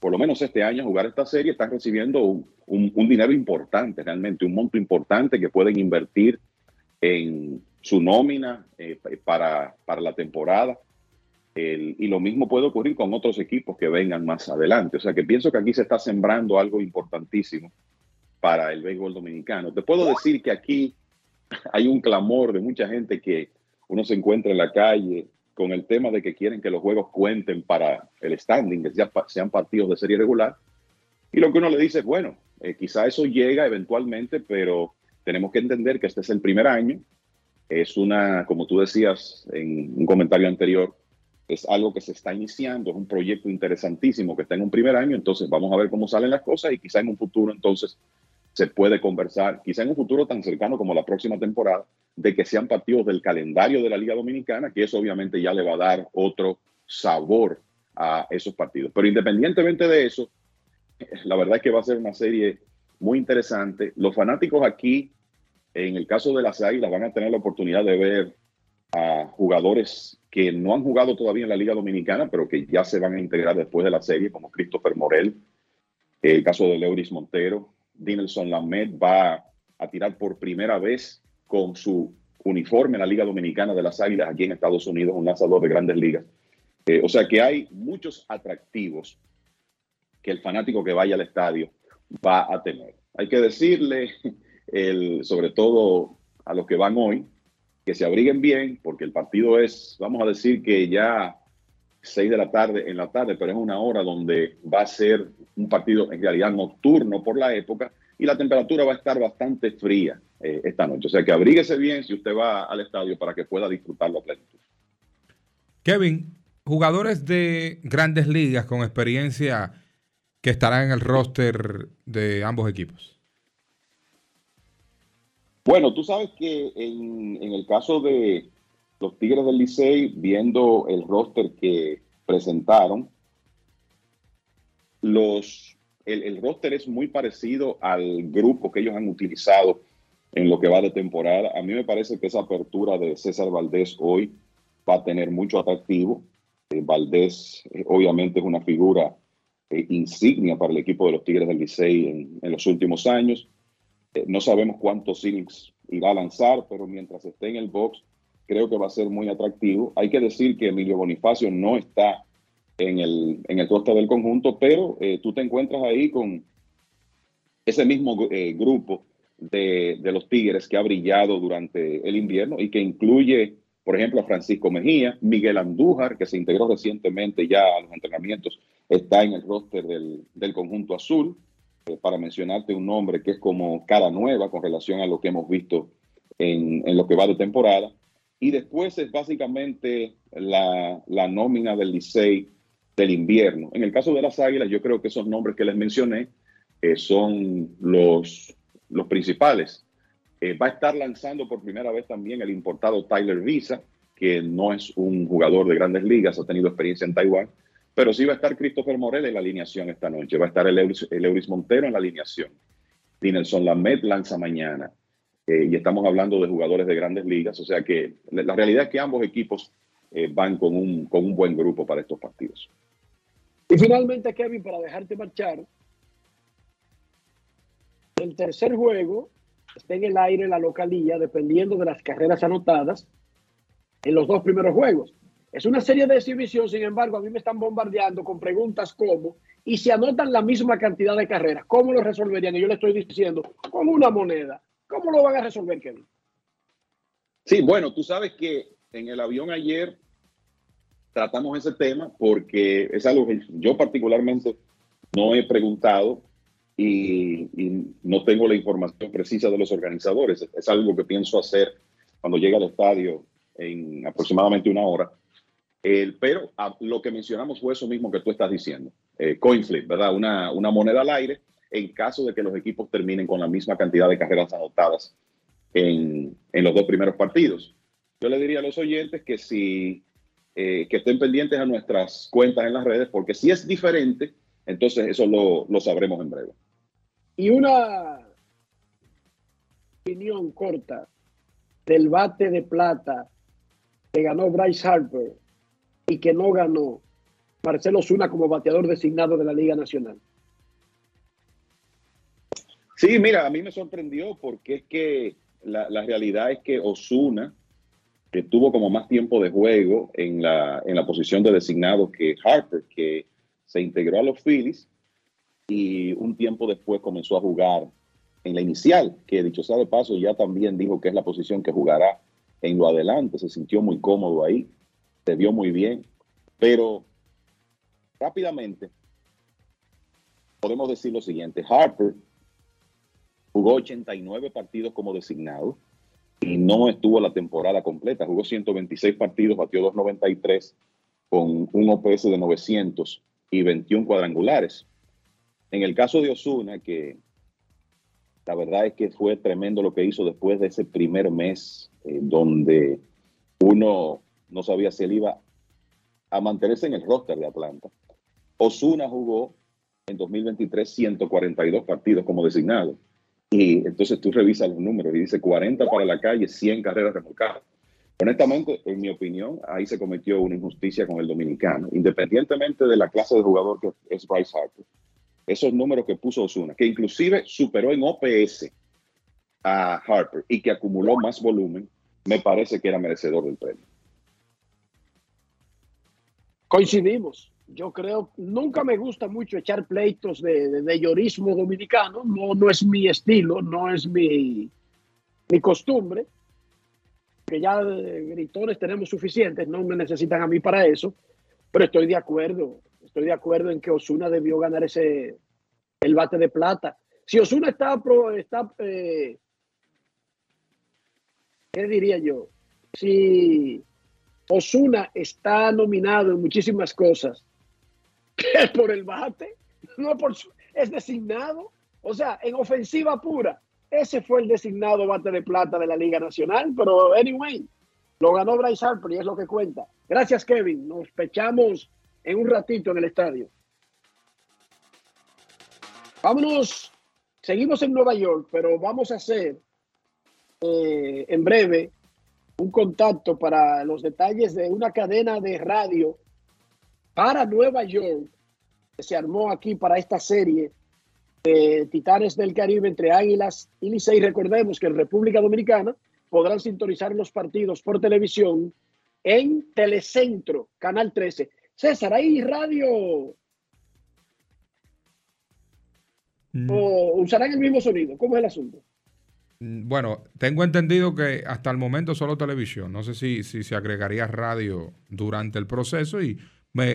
por lo menos este año, jugar esta serie, están recibiendo un, un, un dinero importante, realmente, un monto importante que pueden invertir en su nómina eh, para, para la temporada. El, y lo mismo puede ocurrir con otros equipos que vengan más adelante. O sea que pienso que aquí se está sembrando algo importantísimo para el béisbol dominicano. Te puedo decir que aquí hay un clamor de mucha gente que uno se encuentra en la calle con el tema de que quieren que los juegos cuenten para el standing, que sean partidos de serie regular. Y lo que uno le dice es, bueno, eh, quizá eso llega eventualmente, pero tenemos que entender que este es el primer año. Es una, como tú decías en un comentario anterior, es algo que se está iniciando, es un proyecto interesantísimo que está en un primer año, entonces vamos a ver cómo salen las cosas y quizá en un futuro entonces se puede conversar, quizá en un futuro tan cercano como la próxima temporada, de que sean partidos del calendario de la Liga Dominicana, que eso obviamente ya le va a dar otro sabor a esos partidos. Pero independientemente de eso, la verdad es que va a ser una serie muy interesante. Los fanáticos aquí, en el caso de las Águilas, van a tener la oportunidad de ver a jugadores que no han jugado todavía en la Liga Dominicana, pero que ya se van a integrar después de la serie, como Christopher Morel, el caso de Leuris Montero, Dinelson Lamed va a tirar por primera vez con su uniforme en la Liga Dominicana de las Águilas aquí en Estados Unidos, un lanzador de grandes ligas. Eh, o sea que hay muchos atractivos que el fanático que vaya al estadio va a tener. Hay que decirle, sobre todo a los que van hoy, que se abriguen bien, porque el partido es, vamos a decir que ya 6 de la tarde en la tarde, pero es una hora donde va a ser un partido en realidad nocturno por la época y la temperatura va a estar bastante fría eh, esta noche. O sea que abríguese bien si usted va al estadio para que pueda disfrutarlo a plenitud. Kevin, jugadores de grandes ligas con experiencia que estarán en el roster de ambos equipos. Bueno, tú sabes que en, en el caso de los Tigres del Licey, viendo el roster que presentaron, los, el, el, roster es muy parecido al grupo que ellos han utilizado en lo que va de temporada. A mí me parece que esa apertura de César Valdés hoy va a tener mucho atractivo. Eh, Valdés eh, obviamente es una figura eh, insignia para el equipo de los Tigres del Licey en, los últimos años. No sabemos cuántos innings irá a lanzar, pero mientras esté en el box, creo que va a ser muy atractivo. Hay que decir que Emilio Bonifacio no está en el, en el del conjunto, pero eh, tú te encuentras ahí con ese mismo eh, grupo de, de, los Tigres que ha brillado durante el invierno y que incluye, por ejemplo, a Francisco Mejía, Miguel Andújar, que se integró recientemente ya a los entrenamientos, está en el roster del, del conjunto azul eh, para mencionarte un nombre que es como cara nueva con relación a lo que hemos visto en, en lo que va de temporada. Y después es básicamente la, la nómina del Licey del invierno. En el caso de las Águilas, yo creo que esos nombres que les mencioné eh, son los, los principales. Eh, va a estar lanzando por primera vez también el importado Tyler Visa, que no es un jugador de grandes ligas, ha tenido experiencia en Taiwán, pero sí va a estar Christopher Morel en la alineación esta noche. Va a estar el Euris, el Euris Montero en la alineación. Dinelson Lamet lanza mañana. Eh, y estamos hablando de jugadores de grandes ligas. O sea que la realidad es que ambos equipos eh, van con un, con un buen grupo para estos partidos. Y finalmente, Kevin, para dejarte marchar, el tercer juego está en el aire la localía, dependiendo de las carreras anotadas en los dos primeros juegos. Es una serie de exhibición, sin embargo, a mí me están bombardeando con preguntas como, y si anotan la misma cantidad de carreras, ¿cómo lo resolverían? Y yo le estoy diciendo, con una moneda. ¿Cómo lo van a resolver, Kevin? Sí, bueno, tú sabes que en el avión ayer tratamos ese tema porque es algo que yo particularmente no he preguntado y, no tengo la información precisa de los organizadores. Es algo que pienso hacer cuando llegue al estadio en aproximadamente una hora. Pero lo que mencionamos fue eso mismo que tú estás diciendo. Eh, coin flip, ¿verdad? Una moneda al aire en caso de que los equipos terminen con la misma cantidad de carreras anotadas en, en los dos primeros partidos. Yo le diría a los oyentes que si eh, que estén pendientes a nuestras cuentas en las redes, porque si es diferente, entonces eso lo, lo sabremos en breve. Y una opinión corta del bate de plata que ganó Bryce Harper y que no ganó Marcelo Zuna como bateador designado de la Liga Nacional. Sí, mira, a mí me sorprendió porque es que la, realidad es que Osuna que tuvo como más tiempo de juego en la, en la posición de designado que Harper, que se integró a los Phillies y un tiempo después comenzó a jugar en la inicial, que dicho sea de paso ya también dijo que es la posición que jugará en lo adelante, se sintió muy cómodo ahí, se vio muy bien, pero rápidamente podemos decir lo siguiente, Harper jugó 89 partidos como designado, y no estuvo la temporada completa. Jugó 126 partidos, batió 293 con un OPS de 900 y 21 cuadrangulares. En el caso de Osuna, que la verdad es que fue tremendo lo que hizo después de ese primer mes eh, donde uno no sabía si él iba a mantenerse en el roster de Atlanta. Osuna jugó en 2023 142 partidos como designado y entonces tú revisas los números y dice 40 para la calle, 100 carreras remolcadas. Honestamente, en mi opinión, ahí se cometió una injusticia con el dominicano, independientemente de la clase de jugador que es Bryce Harper. Esos números que puso Osuna, que inclusive superó en OPS a Harper y que acumuló más volumen, me parece que era merecedor del premio. Coincidimos yo creo, nunca me gusta mucho echar pleitos de, de, llorismo dominicano, no, no es mi estilo, no es mi, mi costumbre, que ya gritones tenemos suficientes, no me necesitan a mí para eso, pero estoy de acuerdo, estoy de acuerdo en que Osuna debió ganar ese, el bate de plata. Si Osuna está, está eh, ¿qué diría yo? Si Osuna está nominado en muchísimas cosas, es por el bate, no por su, es designado. O sea, en ofensiva pura, ese fue el designado bate de plata de la Liga Nacional, pero anyway, lo ganó Bryce Harper y es lo que cuenta. Gracias, Kevin. Nos pechamos en un ratito en el estadio. Vámonos, seguimos en Nueva York, pero vamos a hacer eh, en breve un contacto para los detalles de una cadena de radio para Nueva York, que se armó aquí para esta serie de Titanes del Caribe entre Águilas y Licey. Recordemos que en República Dominicana podrán sintonizar los partidos por televisión en Telecentro, Canal 13. César, ahí radio. Mm. ¿O usarán el mismo sonido? ¿Cómo es el asunto? Mm, bueno, tengo entendido que hasta el momento solo televisión. No sé si, si se agregaría radio durante el proceso y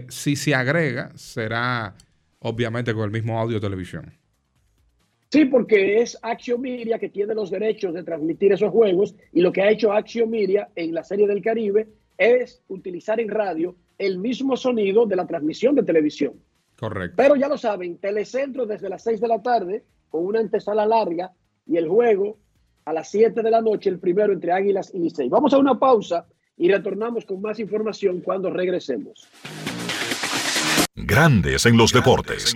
si se agrega, será obviamente con el mismo audio televisión. Sí, porque es Action Media que tiene los derechos de transmitir esos juegos y lo que ha hecho Action Media en la Serie del Caribe es utilizar en radio el mismo sonido de la transmisión de televisión. Correcto. Pero ya lo saben, Telecentro desde las 6 de la tarde con una antesala larga y el juego a las 7 de la noche, el primero entre Águilas y Licey. Vamos a una pausa y retornamos con más información cuando regresemos. Grandes en los deportes.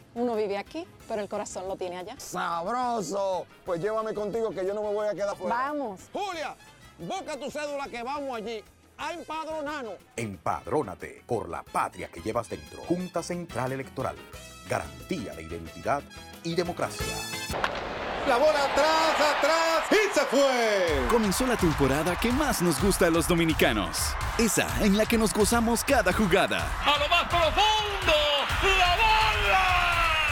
uno vive aquí, pero el corazón lo tiene allá. ¡Sabroso! Pues llévame contigo que yo no me voy a quedar fuera. Vamos. Julia, busca tu cédula que vamos allí a empadronarnos. Empadrónate por la patria que llevas dentro. Junta Central Electoral. Garantía de identidad y democracia. La bola atrás, atrás y se fue. Comenzó la temporada que más nos gusta a los dominicanos. Esa en la que nos gozamos cada jugada. A lo más profundo, la bola.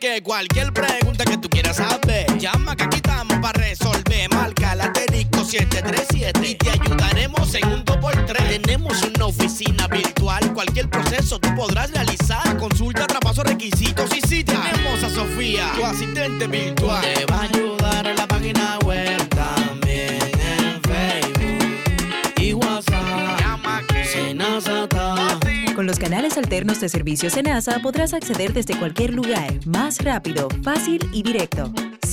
Que cualquier pregunta que tú quieras saber, llama que aquí estamos para resolver. Marca la asterisco 737 y te ayudaremos en un 2x3. Tenemos una oficina virtual, cualquier proceso tú podrás realizar. Consulta, traspaso, requisitos alternos de servicio Senasa podrás acceder desde cualquier lugar, más rápido, fácil y directo.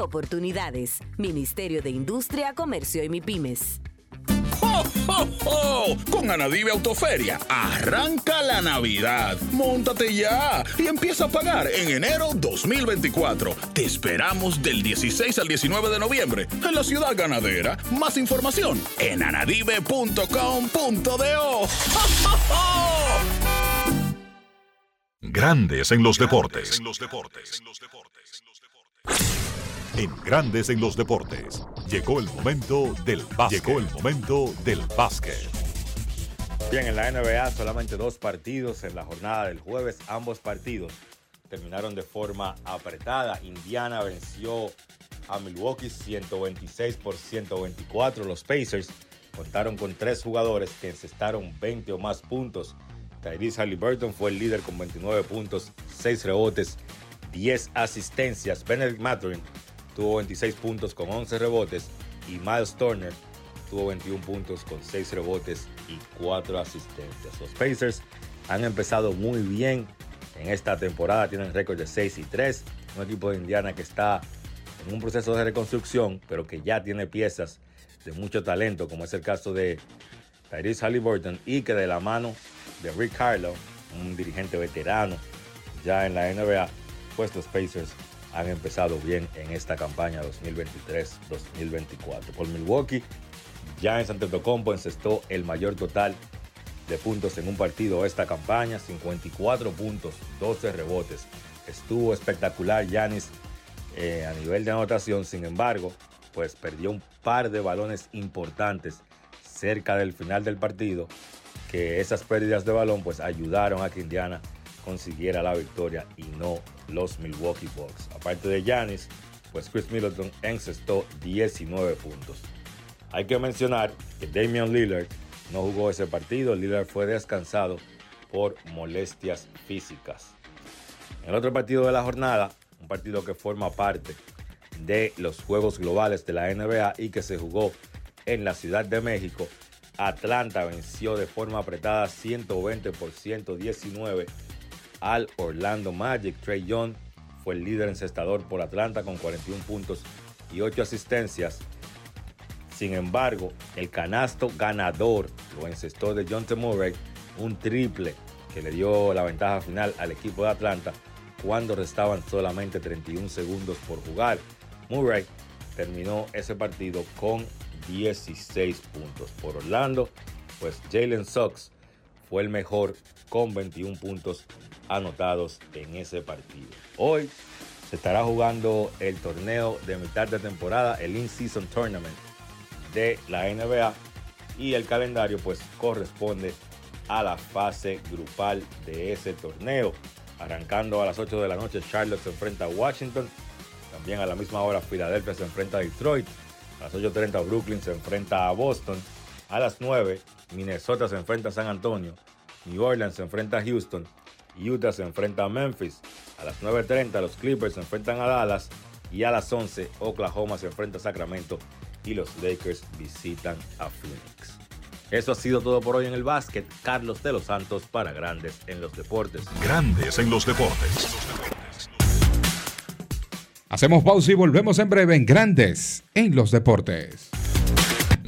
oportunidades. Ministerio de Industria, Comercio y MIPIMES. ¡Ho, ho, ho! Con Anadive Autoferia, arranca la Navidad. Móntate ya y empieza a pagar en enero 2024. Te esperamos del 16 al 19 de noviembre en la ciudad ganadera. Más información en anadive.com.do. ¡Ho, ho, ho! Grandes en los deportes. En Grandes en los deportes. Llegó el momento del básquet. Llegó el momento del básquet. Bien, en la NBA solamente dos partidos en la jornada del jueves. Ambos partidos terminaron de forma apretada. Indiana venció a Milwaukee 126 por 124. Los Pacers contaron con tres jugadores que encestaron 20 o más puntos. Tyrese Halliburton fue el líder con 29 puntos, 6 rebotes, 10 asistencias. Benedict Mathurin tuvo 26 puntos con 11 rebotes y Miles Turner tuvo 21 puntos con 6 rebotes y 4 asistencias. Los Pacers han empezado muy bien en esta temporada, tienen récord de 6 y 3, un equipo de Indiana que está en un proceso de reconstrucción, pero que ya tiene piezas de mucho talento, como es el caso de Tyrese Halliburton y que de la mano de Rick Carlo, un dirigente veterano ya en la NBA, pues los Pacers han empezado bien en esta campaña 2023-2024. Por Milwaukee, en Antetokounmpo encestó el mayor total de puntos en un partido esta campaña, 54 puntos, 12 rebotes. Estuvo espectacular Yanis eh, a nivel de anotación, sin embargo, pues perdió un par de balones importantes cerca del final del partido, que esas pérdidas de balón pues ayudaron a que Indiana consiguiera la victoria y no los Milwaukee Bucks. Aparte de Giannis, pues Chris Middleton encestó 19 puntos. Hay que mencionar que Damian Lillard no jugó ese partido. Lillard fue descansado por molestias físicas. En el otro partido de la jornada, un partido que forma parte de los Juegos Globales de la NBA y que se jugó en la Ciudad de México, Atlanta venció de forma apretada 120 por 119 al Orlando Magic. Trey Young fue el líder encestador por Atlanta con 41 puntos y 8 asistencias. Sin embargo, el canasto ganador lo encestó de John T. Murray, un triple que le dio la ventaja final al equipo de Atlanta cuando restaban solamente 31 segundos por jugar. Murray terminó ese partido con 16 puntos. Por Orlando, pues Jalen Sox fue el mejor con 21 puntos anotados en ese partido. Hoy se estará jugando el torneo de mitad de temporada, el In-Season Tournament de la NBA y el calendario pues corresponde a la fase grupal de ese torneo. Arrancando a las 8 de la noche, Charlotte se enfrenta a Washington. También a la misma hora, Filadelfia se enfrenta a Detroit. A las 8.30, Brooklyn se enfrenta a Boston. A las 9, Minnesota se enfrenta a San Antonio. New Orleans se enfrenta a Houston. Utah se enfrenta a Memphis. A las 9.30, los Clippers se enfrentan a Dallas. Y a las 11, Oklahoma se enfrenta a Sacramento. Y los Lakers visitan a Phoenix. Eso ha sido todo por hoy en el básquet. Carlos de los Santos para Grandes en los Deportes. Grandes en los Deportes. Hacemos pausa y volvemos en breve en Grandes en los Deportes.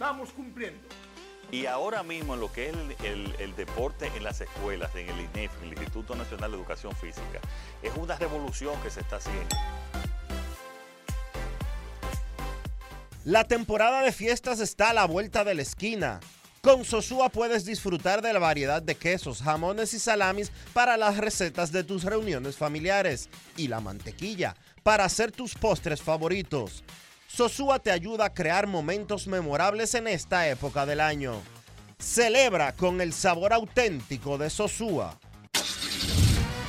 estamos cumpliendo. Y ahora mismo en lo que es el, el- el deporte en las escuelas, en el INEF, el Instituto Nacional de Educación Física, es una revolución que se está haciendo. La temporada de fiestas está a la vuelta de la esquina. Con Sosúa puedes disfrutar de la variedad de quesos, jamones y salamis para las recetas de tus reuniones familiares y la mantequilla para hacer tus postres favoritos. Sosúa te ayuda a crear momentos memorables en esta época del año. Celebra con el sabor auténtico de Sosúa.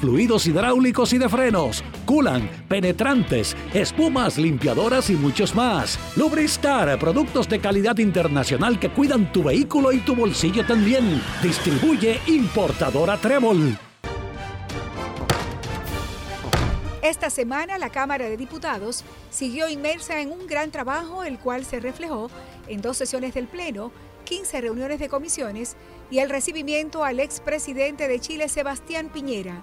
fluidos hidráulicos y de frenos, culan, penetrantes, espumas, limpiadoras y muchos más. Lubristar, productos de calidad internacional que cuidan tu vehículo y tu bolsillo también. Distribuye importadora Trébol. Esta semana la Cámara de Diputados siguió inmersa en un gran trabajo, el cual se reflejó en dos sesiones del Pleno, 15 reuniones de comisiones y el recibimiento al expresidente de Chile, Sebastián Piñera.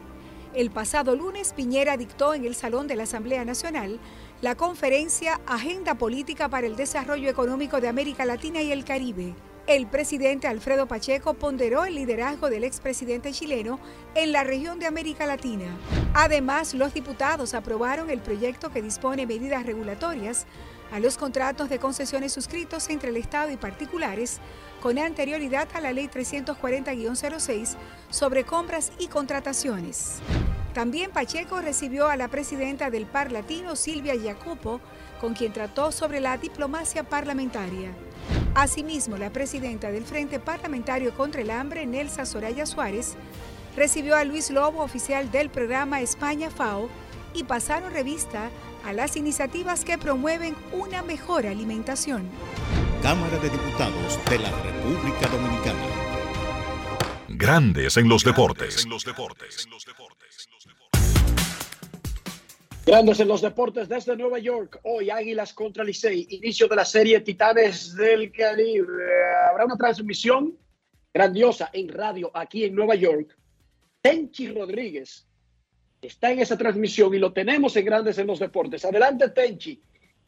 El pasado lunes, Piñera dictó en el Salón de la Asamblea Nacional la conferencia Agenda Política para el Desarrollo Económico de América Latina y el Caribe. El presidente Alfredo Pacheco ponderó el liderazgo del expresidente chileno en la región de América Latina. Además, los diputados aprobaron el proyecto que dispone medidas regulatorias a los contratos de concesiones suscritos entre el Estado y particulares con anterioridad a la Ley 340-06 sobre compras y contrataciones. También Pacheco recibió a la presidenta del Par Latino, Silvia Jacopo, con quien trató sobre la diplomacia parlamentaria. Asimismo, la presidenta del Frente Parlamentario contra el Hambre, Nelsa Soraya Suárez, recibió a Luis Lobo, oficial del programa España FAO, y pasaron revista a las iniciativas que promueven una mejor alimentación. Cámara de Diputados de la República Dominicana. Grandes en los deportes. Grandes en los deportes desde Nueva York. Hoy Águilas contra Licey. Inicio de la serie Titanes del Caribe. Habrá una transmisión grandiosa en radio aquí en Nueva York. Tenchi Rodríguez está en esa transmisión y lo tenemos en Grandes en los deportes. Adelante Tenchi.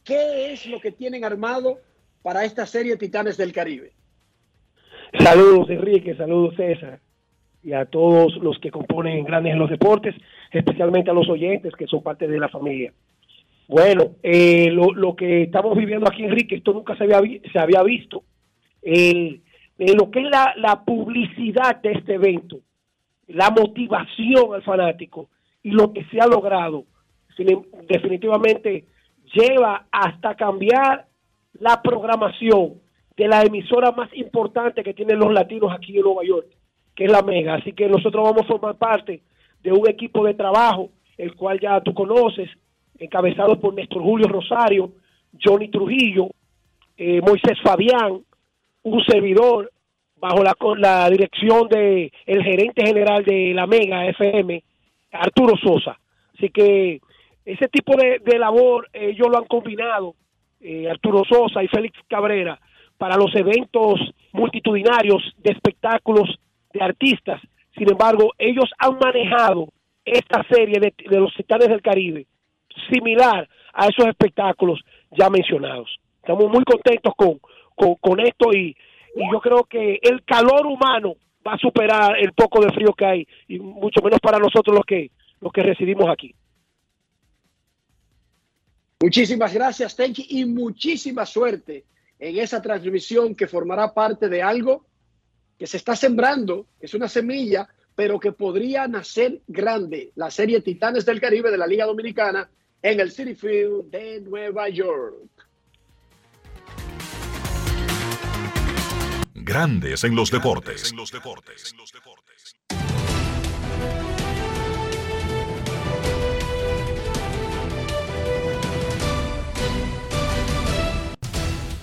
¿Qué es lo que tienen armado para esta serie Titanes del Caribe? Saludos Enrique, saludos César y a todos los que componen Grandes en los Deportes, especialmente a los oyentes que son parte de la familia. Bueno, eh, lo, que estamos viviendo aquí, Enrique, esto nunca se había, se había visto. Lo que es la, la publicidad de este evento, la motivación al fanático y lo que se ha logrado, definitivamente lleva hasta cambiar la programación de la emisora más importante que tienen los latinos aquí en Nueva York que es la Mega. Así que nosotros vamos a formar parte de un equipo de trabajo, el cual ya tú conoces, encabezado por Néstor Julio Rosario, Johnny Trujillo, eh, Moisés Fabián, un servidor bajo la, la dirección de el gerente general de la Mega FM, Arturo Sosa. Así que ese tipo de, labor ellos lo han combinado, eh, Arturo Sosa y Félix Cabrera, para los eventos multitudinarios de espectáculos de artistas. Sin embargo, ellos han manejado esta serie de, los Titanes del Caribe similar a esos espectáculos ya mencionados. Estamos muy contentos con, con, esto y, yo creo que el calor humano va a superar el poco de frío que hay y mucho menos para nosotros los que los que residimos aquí. Muchísimas gracias, Tenchi, y muchísima suerte en esa transmisión que formará parte de algo que se está sembrando, es una semilla, pero que podría nacer grande, la serie Titanes del Caribe de la Liga Dominicana en el City Field de Nueva York. Grandes en los deportes. En los deportes.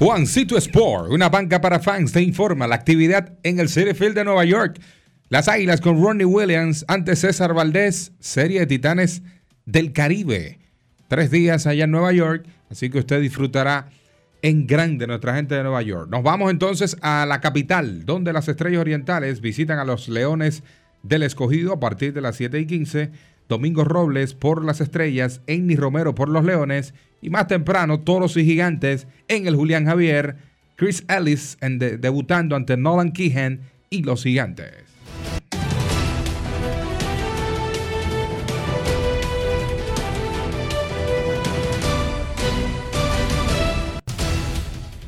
Juancito Sport, una banca para fans, te informa la actividad en el City Field de Nueva York. Las Águilas con Ronnie Williams ante César Valdés, serie de Titanes del Caribe. Tres días allá en Nueva York, así que usted disfrutará en grande nuestra gente de Nueva York. Nos vamos entonces a la capital, donde las estrellas orientales visitan a los Leones del Escogido a partir de las 7 y 15. Domingo Robles por las estrellas, Enny Romero por los Leones y más temprano, Toros y Gigantes en el Julián Javier, Chris Ellis debutando ante Nolan Keehan y los Gigantes.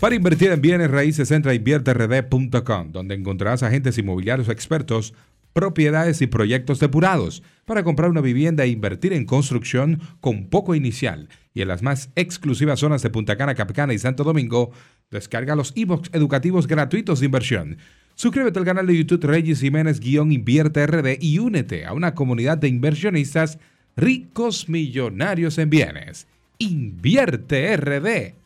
Para invertir en bienes raíces, entra a invierterd.com, donde encontrarás agentes inmobiliarios expertos, propiedades y proyectos depurados para comprar una vivienda e invertir en construcción con poco inicial. Y en las más exclusivas zonas de Punta Cana, Capcana y Santo Domingo, descarga los e-books educativos gratuitos de inversión. Suscríbete al canal de YouTube Reyes Jiménez-Invierte RD y únete a una comunidad de inversionistas ricos millonarios en bienes. Invierte RD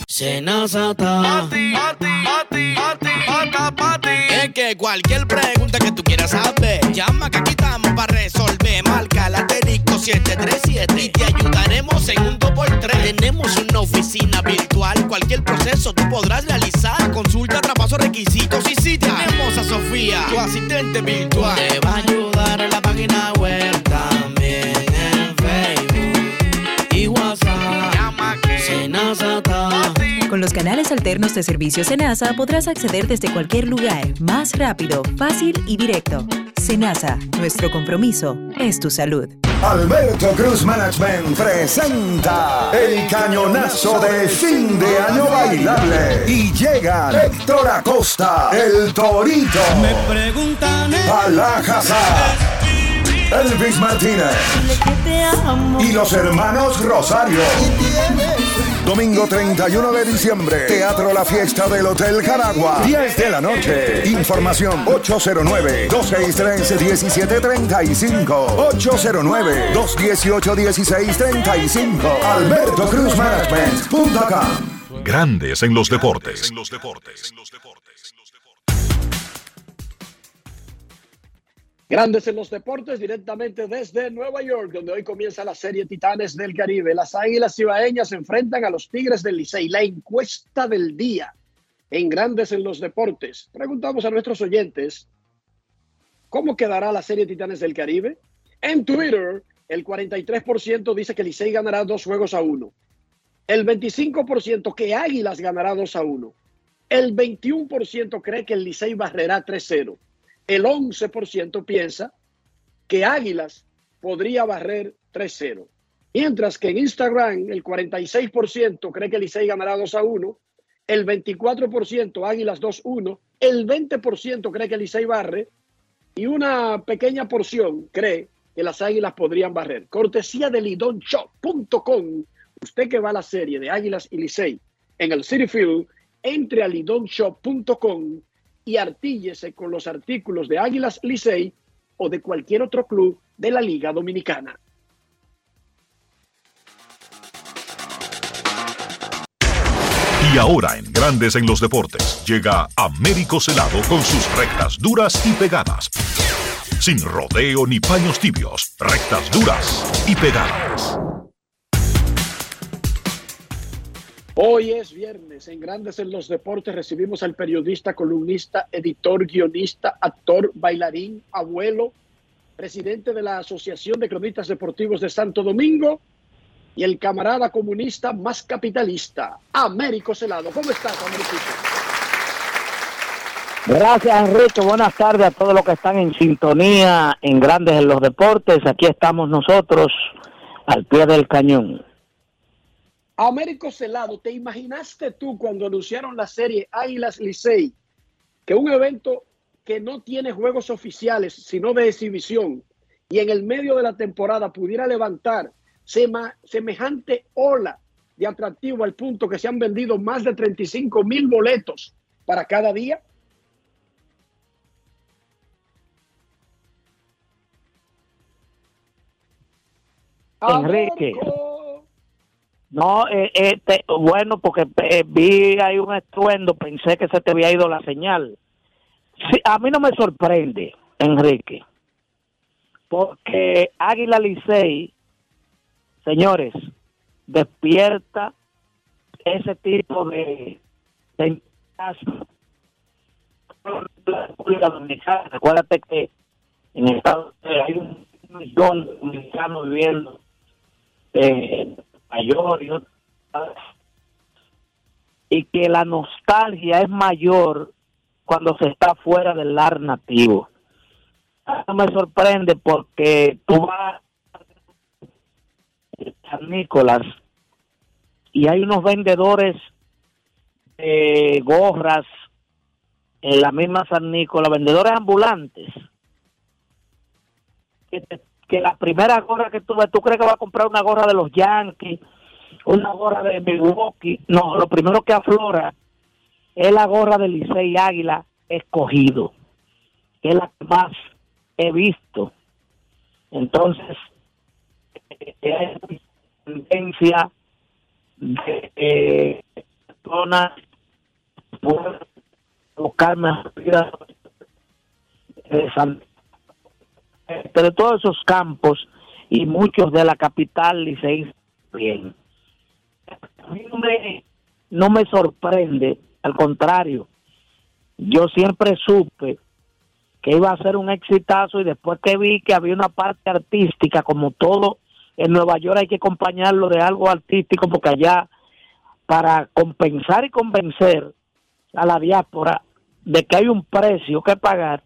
Senazata. Pati, pati, pati, pati, Es que cualquier pregunta que tú quieras saber, llama que aquí estamos para resolver. Marca la asterisco 737 y te ayudaremos en un 2x3. Tenemos una oficina virtual, cualquier proceso tú podrás realizar. Consulta, traspaso, requisitos y si tenemos a Sofía, tu asistente virtual. Te va a ayudar en la página web Con los canales alternos de servicio Senasa podrás acceder desde cualquier lugar, más rápido, fácil y directo. Senasa, nuestro compromiso es tu salud. Alberto Cruz Management presenta el cañonazo de fin de año bailable. Y llegan Héctor Acosta, el Torito, Me preguntan Alajazá, Elvis Martínez y los hermanos Rosario. Domingo 31 de diciembre, Teatro La Fiesta del Hotel Jaragua, 10 de la noche. Información 809-263-1735. 809-218-1635. Alberto Cruz Management.com. Grandes en los deportes. Grandes en los deportes, directamente desde Nueva York, donde hoy comienza la serie Titanes del Caribe. Las Águilas Cibaeñas se enfrentan a los Tigres del Licey. La encuesta del día en Grandes en los deportes. Preguntamos a nuestros oyentes, ¿cómo quedará la serie Titanes del Caribe? En Twitter, el 43% dice que Licey ganará dos juegos a uno. El 25% que Águilas ganará 2 a 1. El 21% cree que el Licey barrerá 3-0. El 11% piensa que Águilas podría barrer 3-0. Mientras que en Instagram el 46% cree que Licey ganará 2 a 1. El 24% Águilas 2-1. El 20% cree que Licey barre. Y una pequeña porción cree que las Águilas podrían barrer. Cortesía de lidonshop.com. Usted que va a la serie de Águilas y Licey en el City Field, entre a lidonshop.com y artíllese con los artículos de Águilas Licey o de cualquier otro club de la Liga Dominicana. Y ahora en Grandes en los Deportes llega Américo Celado con sus rectas duras y pegadas. Sin rodeo ni paños tibios, rectas duras y pegadas. Hoy es viernes, en Grandes en los Deportes recibimos al periodista, columnista, editor, guionista, actor, bailarín, abuelo, presidente de la Asociación de Cronistas Deportivos de Santo Domingo y el camarada comunista más capitalista, Américo Celado. ¿Cómo estás, Américo? Gracias, Enrique. Buenas tardes a todos los que están en sintonía en Grandes en los Deportes. Aquí estamos nosotros al pie del cañón. Américo Celado, ¿te imaginaste tú cuando anunciaron la serie Águilas Licey que un evento que no tiene juegos oficiales, sino de exhibición, y en el medio de la temporada pudiera levantar semejante ola de atractivo al punto que se han vendido más de 35 mil boletos para cada día? Enrique. No, eh, eh, bueno, porque eh, vi ahí un estruendo, pensé que se te había ido la señal. Sí, a mí no me sorprende, Enrique, Porque Águila Licey, señores, despierta ese tipo de, de la República Dominicana. Recuérdate que en Estados Unidos hay un millón de dominicanos viviendo en mayor y otras y que la nostalgia es mayor cuando se está fuera del lar nativo. Eso me sorprende porque tú vas a San Nicolás y hay unos vendedores de gorras en la misma San Nicolás, vendedores ambulantes, que, te- que la primera gorra que tú ves, tú crees que va a comprar una gorra de los Yankees, una gorra de Milwaukee, no, lo primero que aflora es la gorra de Licey Águila escogido, que es la que más he visto. Entonces, eh, hay una tendencia de eh, personas buscar más vida de San- de todos esos campos y muchos de la capital Licey bien. A mí no me, no me sorprende, al contrario, yo siempre supe que iba a ser un exitazo y después que vi que había una parte artística, como todo en Nueva York hay que acompañarlo de algo artístico porque allá para compensar y convencer a la diáspora de que hay un precio que pagar,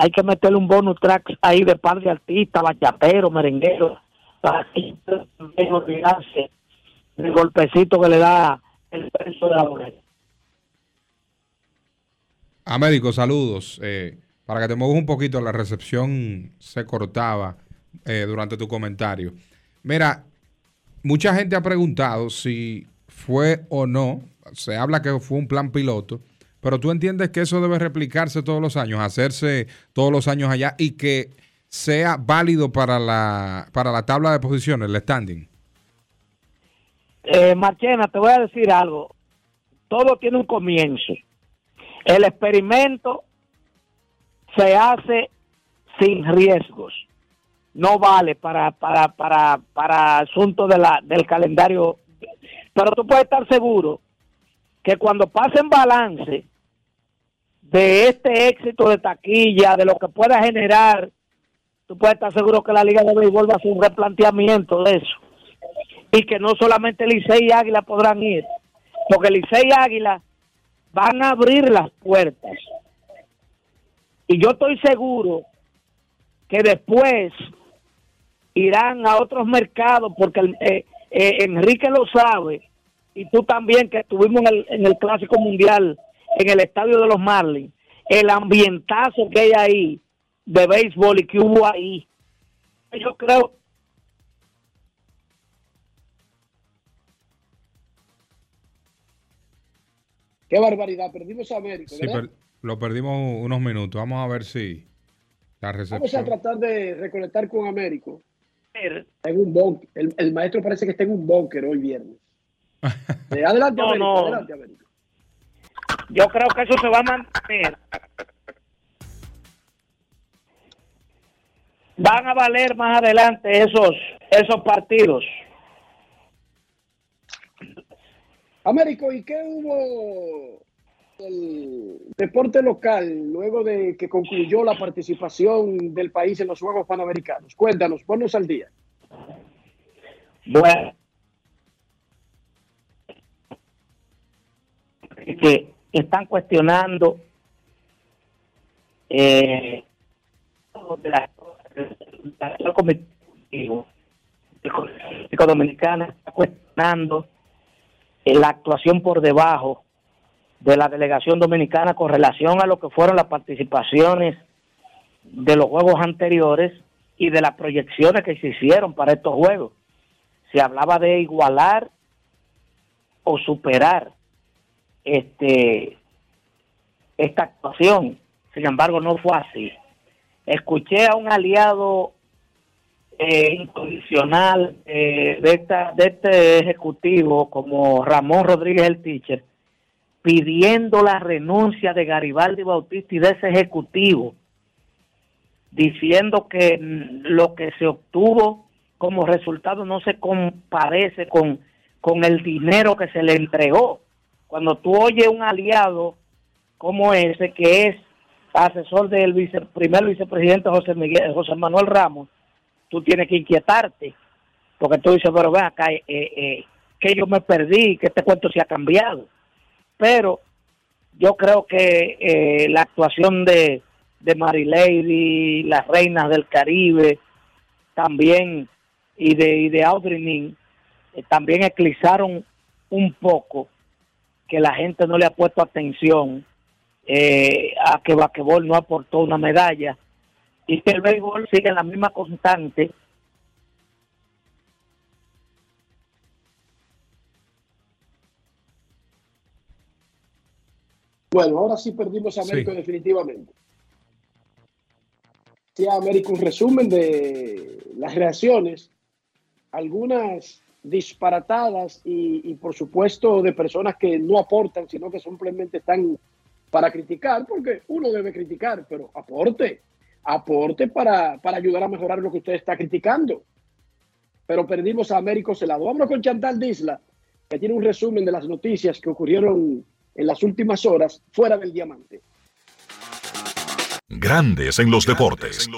hay que meterle un bonus track ahí de par de artistas, bachateros, merengueros, para que olvidarse del golpecito que le da el precio de la. Américo, saludos. Eh, para que te muevas un poquito, la recepción se cortaba eh, durante tu comentario. Mira, mucha gente ha preguntado si fue o no, se habla que fue un plan piloto, pero tú entiendes que eso debe replicarse todos los años, hacerse todos los años allá y que sea válido para la, para la tabla de posiciones, el standing. Eh, Marchena, te voy a decir algo. Todo tiene un comienzo. El experimento se hace sin riesgos. No vale para para para para asunto de la del calendario. Pero tú puedes estar seguro que cuando pasen balance de este éxito de taquilla, de lo que pueda generar, tú puedes estar seguro que la Liga de Béisbol va a hacer un replanteamiento de eso y que no solamente Licey y Águila podrán ir, porque Licey y Águila van a abrir las puertas. Y yo estoy seguro que después irán a otros mercados, porque eh, eh, Enrique lo sabe, y tú también que estuvimos en el, en el Clásico Mundial, en el Estadio de los Marlins, el ambientazo que hay ahí de béisbol y que hubo ahí. Yo creo Qué barbaridad, perdimos a América, Sí, lo perdimos unos minutos. Vamos a ver si la Vamos a recepción. tratar de reconectar con Américo. En un búnker. El, el maestro parece que está en un búnker hoy viernes. Eh, adelante, No, Américo. no. Adelante, Américo. Yo creo que eso se va a mantener. Van a valer más adelante esos esos partidos. Américo, ¿y qué hubo del deporte local luego de que concluyó la participación del país en los Juegos Panamericanos? Cuéntanos, ponnos al día. Bueno, que están cuestionando eh, Dominicana está cuestionando eh, la actuación por debajo de la delegación dominicana con relación a lo que fueron las participaciones de los juegos anteriores y de las proyecciones que se hicieron para estos juegos. Se hablaba de igualar o superar este esta actuación. Sin embargo, no fue así. Escuché a un aliado eh, incondicional eh, de, esta, de este ejecutivo como Ramón Rodríguez el Teacher pidiendo la renuncia de Garibaldi Bautista y de ese ejecutivo diciendo que mm, lo que se obtuvo como resultado no se comparece con, con el dinero que se le entregó. Cuando tú oyes un aliado como ese, que es asesor del vice, primer vicepresidente José, Miguel, José Manuel Ramos, tú tienes que inquietarte, porque tú dices, pero ve acá, eh, eh, que yo me perdí, que este cuento se ha cambiado. Pero yo creo que eh, la actuación de, de Lady, las reinas del Caribe, también, y de, y de Audrey Nin, eh, también eclipsaron un poco que la gente no le ha puesto atención eh, a que Baquebol no aportó una medalla y que el béisbol sigue en la misma constante. Bueno, ahora sí perdimos a América definitivamente. Sí, América un resumen de las reacciones, algunas disparatadas y, por supuesto de personas que no aportan, sino que simplemente están para criticar, porque uno debe criticar, pero aporte, aporte para, para ayudar a mejorar lo que usted está criticando. Pero perdimos a Américo Celado. Vámonos con Chantal Disla, que tiene un resumen de las noticias que ocurrieron en las últimas horas fuera del diamante. Grandes en los deportes.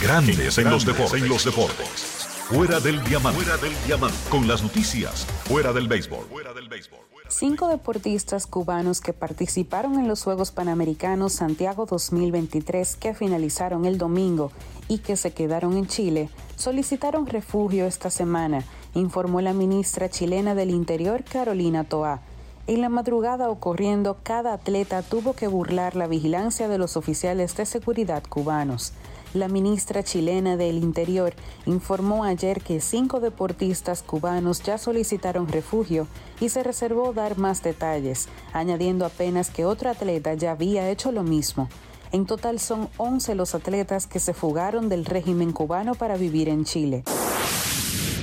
Grandes en los deportes. En los deportes. Fuera del diamante. Fuera del diamante. Con las noticias. Fuera del béisbol. Fuera del béisbol. Cinco deportistas cubanos que participaron en los Juegos Panamericanos Santiago 2023 que finalizaron el domingo y que se quedaron en Chile solicitaron refugio esta semana informó la ministra chilena del Interior Carolina Toa. En la madrugada ocurriendo, cada atleta tuvo que burlar la vigilancia de los oficiales de seguridad cubanos. La ministra chilena del Interior informó ayer que cinco deportistas cubanos ya solicitaron refugio y se reservó dar más detalles, añadiendo apenas que otro atleta ya había hecho lo mismo. En total son 11 los atletas que se fugaron del régimen cubano para vivir en Chile.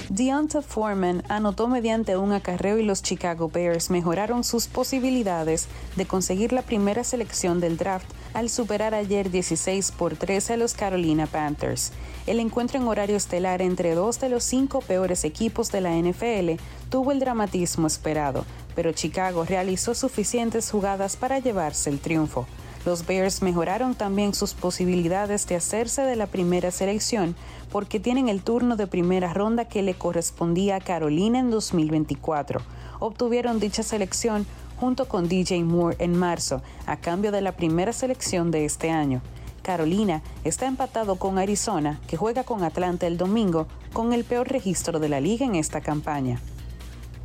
Deonta Foreman anotó mediante un acarreo y los Chicago Bears mejoraron sus posibilidades de conseguir la primera selección del draft al superar ayer 16 por 13 a los Carolina Panthers. El encuentro en horario estelar entre dos de los cinco peores equipos de la NFL tuvo el dramatismo esperado, pero Chicago realizó suficientes jugadas para llevarse el triunfo. Los Bears mejoraron también sus posibilidades de hacerse de la primera selección porque tienen el turno de primera ronda que le correspondía a Carolina en 2024. Obtuvieron dicha selección junto con DJ Moore en marzo, a cambio de la primera selección de este año. Carolina está empatado con Arizona, que juega con Atlanta el domingo, con el peor registro de la liga en esta campaña.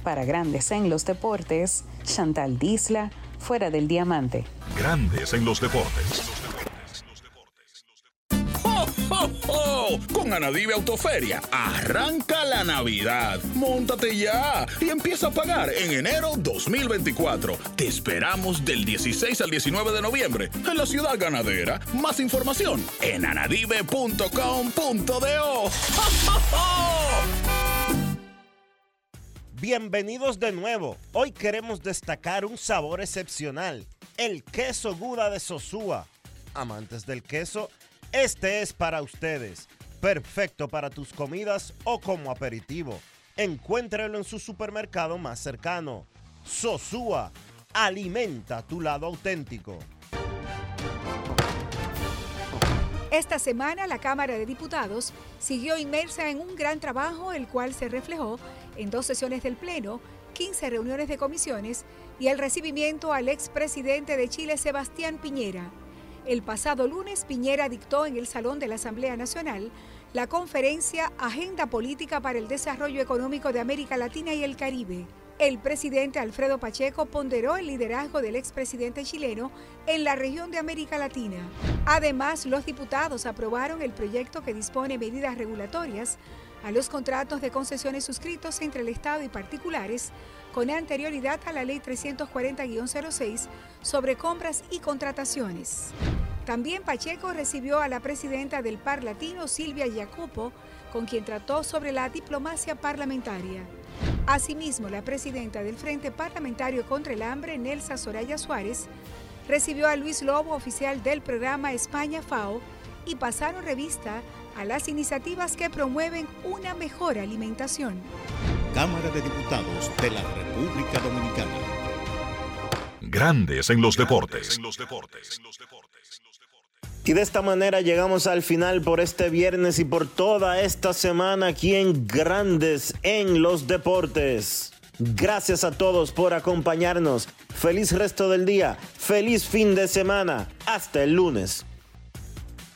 Para Grandes en los Deportes, Chantal Disla, fuera del diamante. Grandes en los deportes. ¡Oh, Con Anadive Autoferia, arranca la Navidad. Móntate ya y empieza a pagar en enero 2024. Te esperamos del 16 al 19 de noviembre en la ciudad ganadera. Más información en anadive.com.do. Bienvenidos de nuevo. Hoy queremos destacar un sabor excepcional, el queso Gouda de Sosúa. Amantes del queso, este es para ustedes. Perfecto para tus comidas o como aperitivo. Encuéntralo en su supermercado más cercano. Sosúa, alimenta tu lado auténtico. Esta semana la Cámara de Diputados siguió inmersa en un gran trabajo, el cual se reflejó en dos sesiones del Pleno, 15 reuniones de comisiones y el recibimiento al expresidente de Chile, Sebastián Piñera. El pasado lunes, Piñera dictó en el Salón de la Asamblea Nacional la conferencia Agenda Política para el Desarrollo Económico de América Latina y el Caribe. El presidente Alfredo Pacheco ponderó el liderazgo del expresidente chileno en la región de América Latina. Además, los diputados aprobaron el proyecto que dispone medidas regulatorias a los contratos de concesiones suscritos entre el Estado y particulares con anterioridad a la Ley 340-06 sobre compras y contrataciones. También Pacheco recibió a la presidenta del Par Latino, Silvia Jacopo, con quien trató sobre la diplomacia parlamentaria. Asimismo, la presidenta del Frente Parlamentario contra el Hambre, Nelsa Soraya Suárez, recibió a Luis Lobo, oficial del programa España FAO, y pasaron revista a las iniciativas que promueven una mejor alimentación. Cámara de Diputados de la República Dominicana. Grandes en los deportes. Y de esta manera llegamos al final por este viernes y por toda esta semana aquí en Grandes en los Deportes. Gracias a todos por acompañarnos. Feliz resto del día. Feliz fin de semana. Hasta el lunes.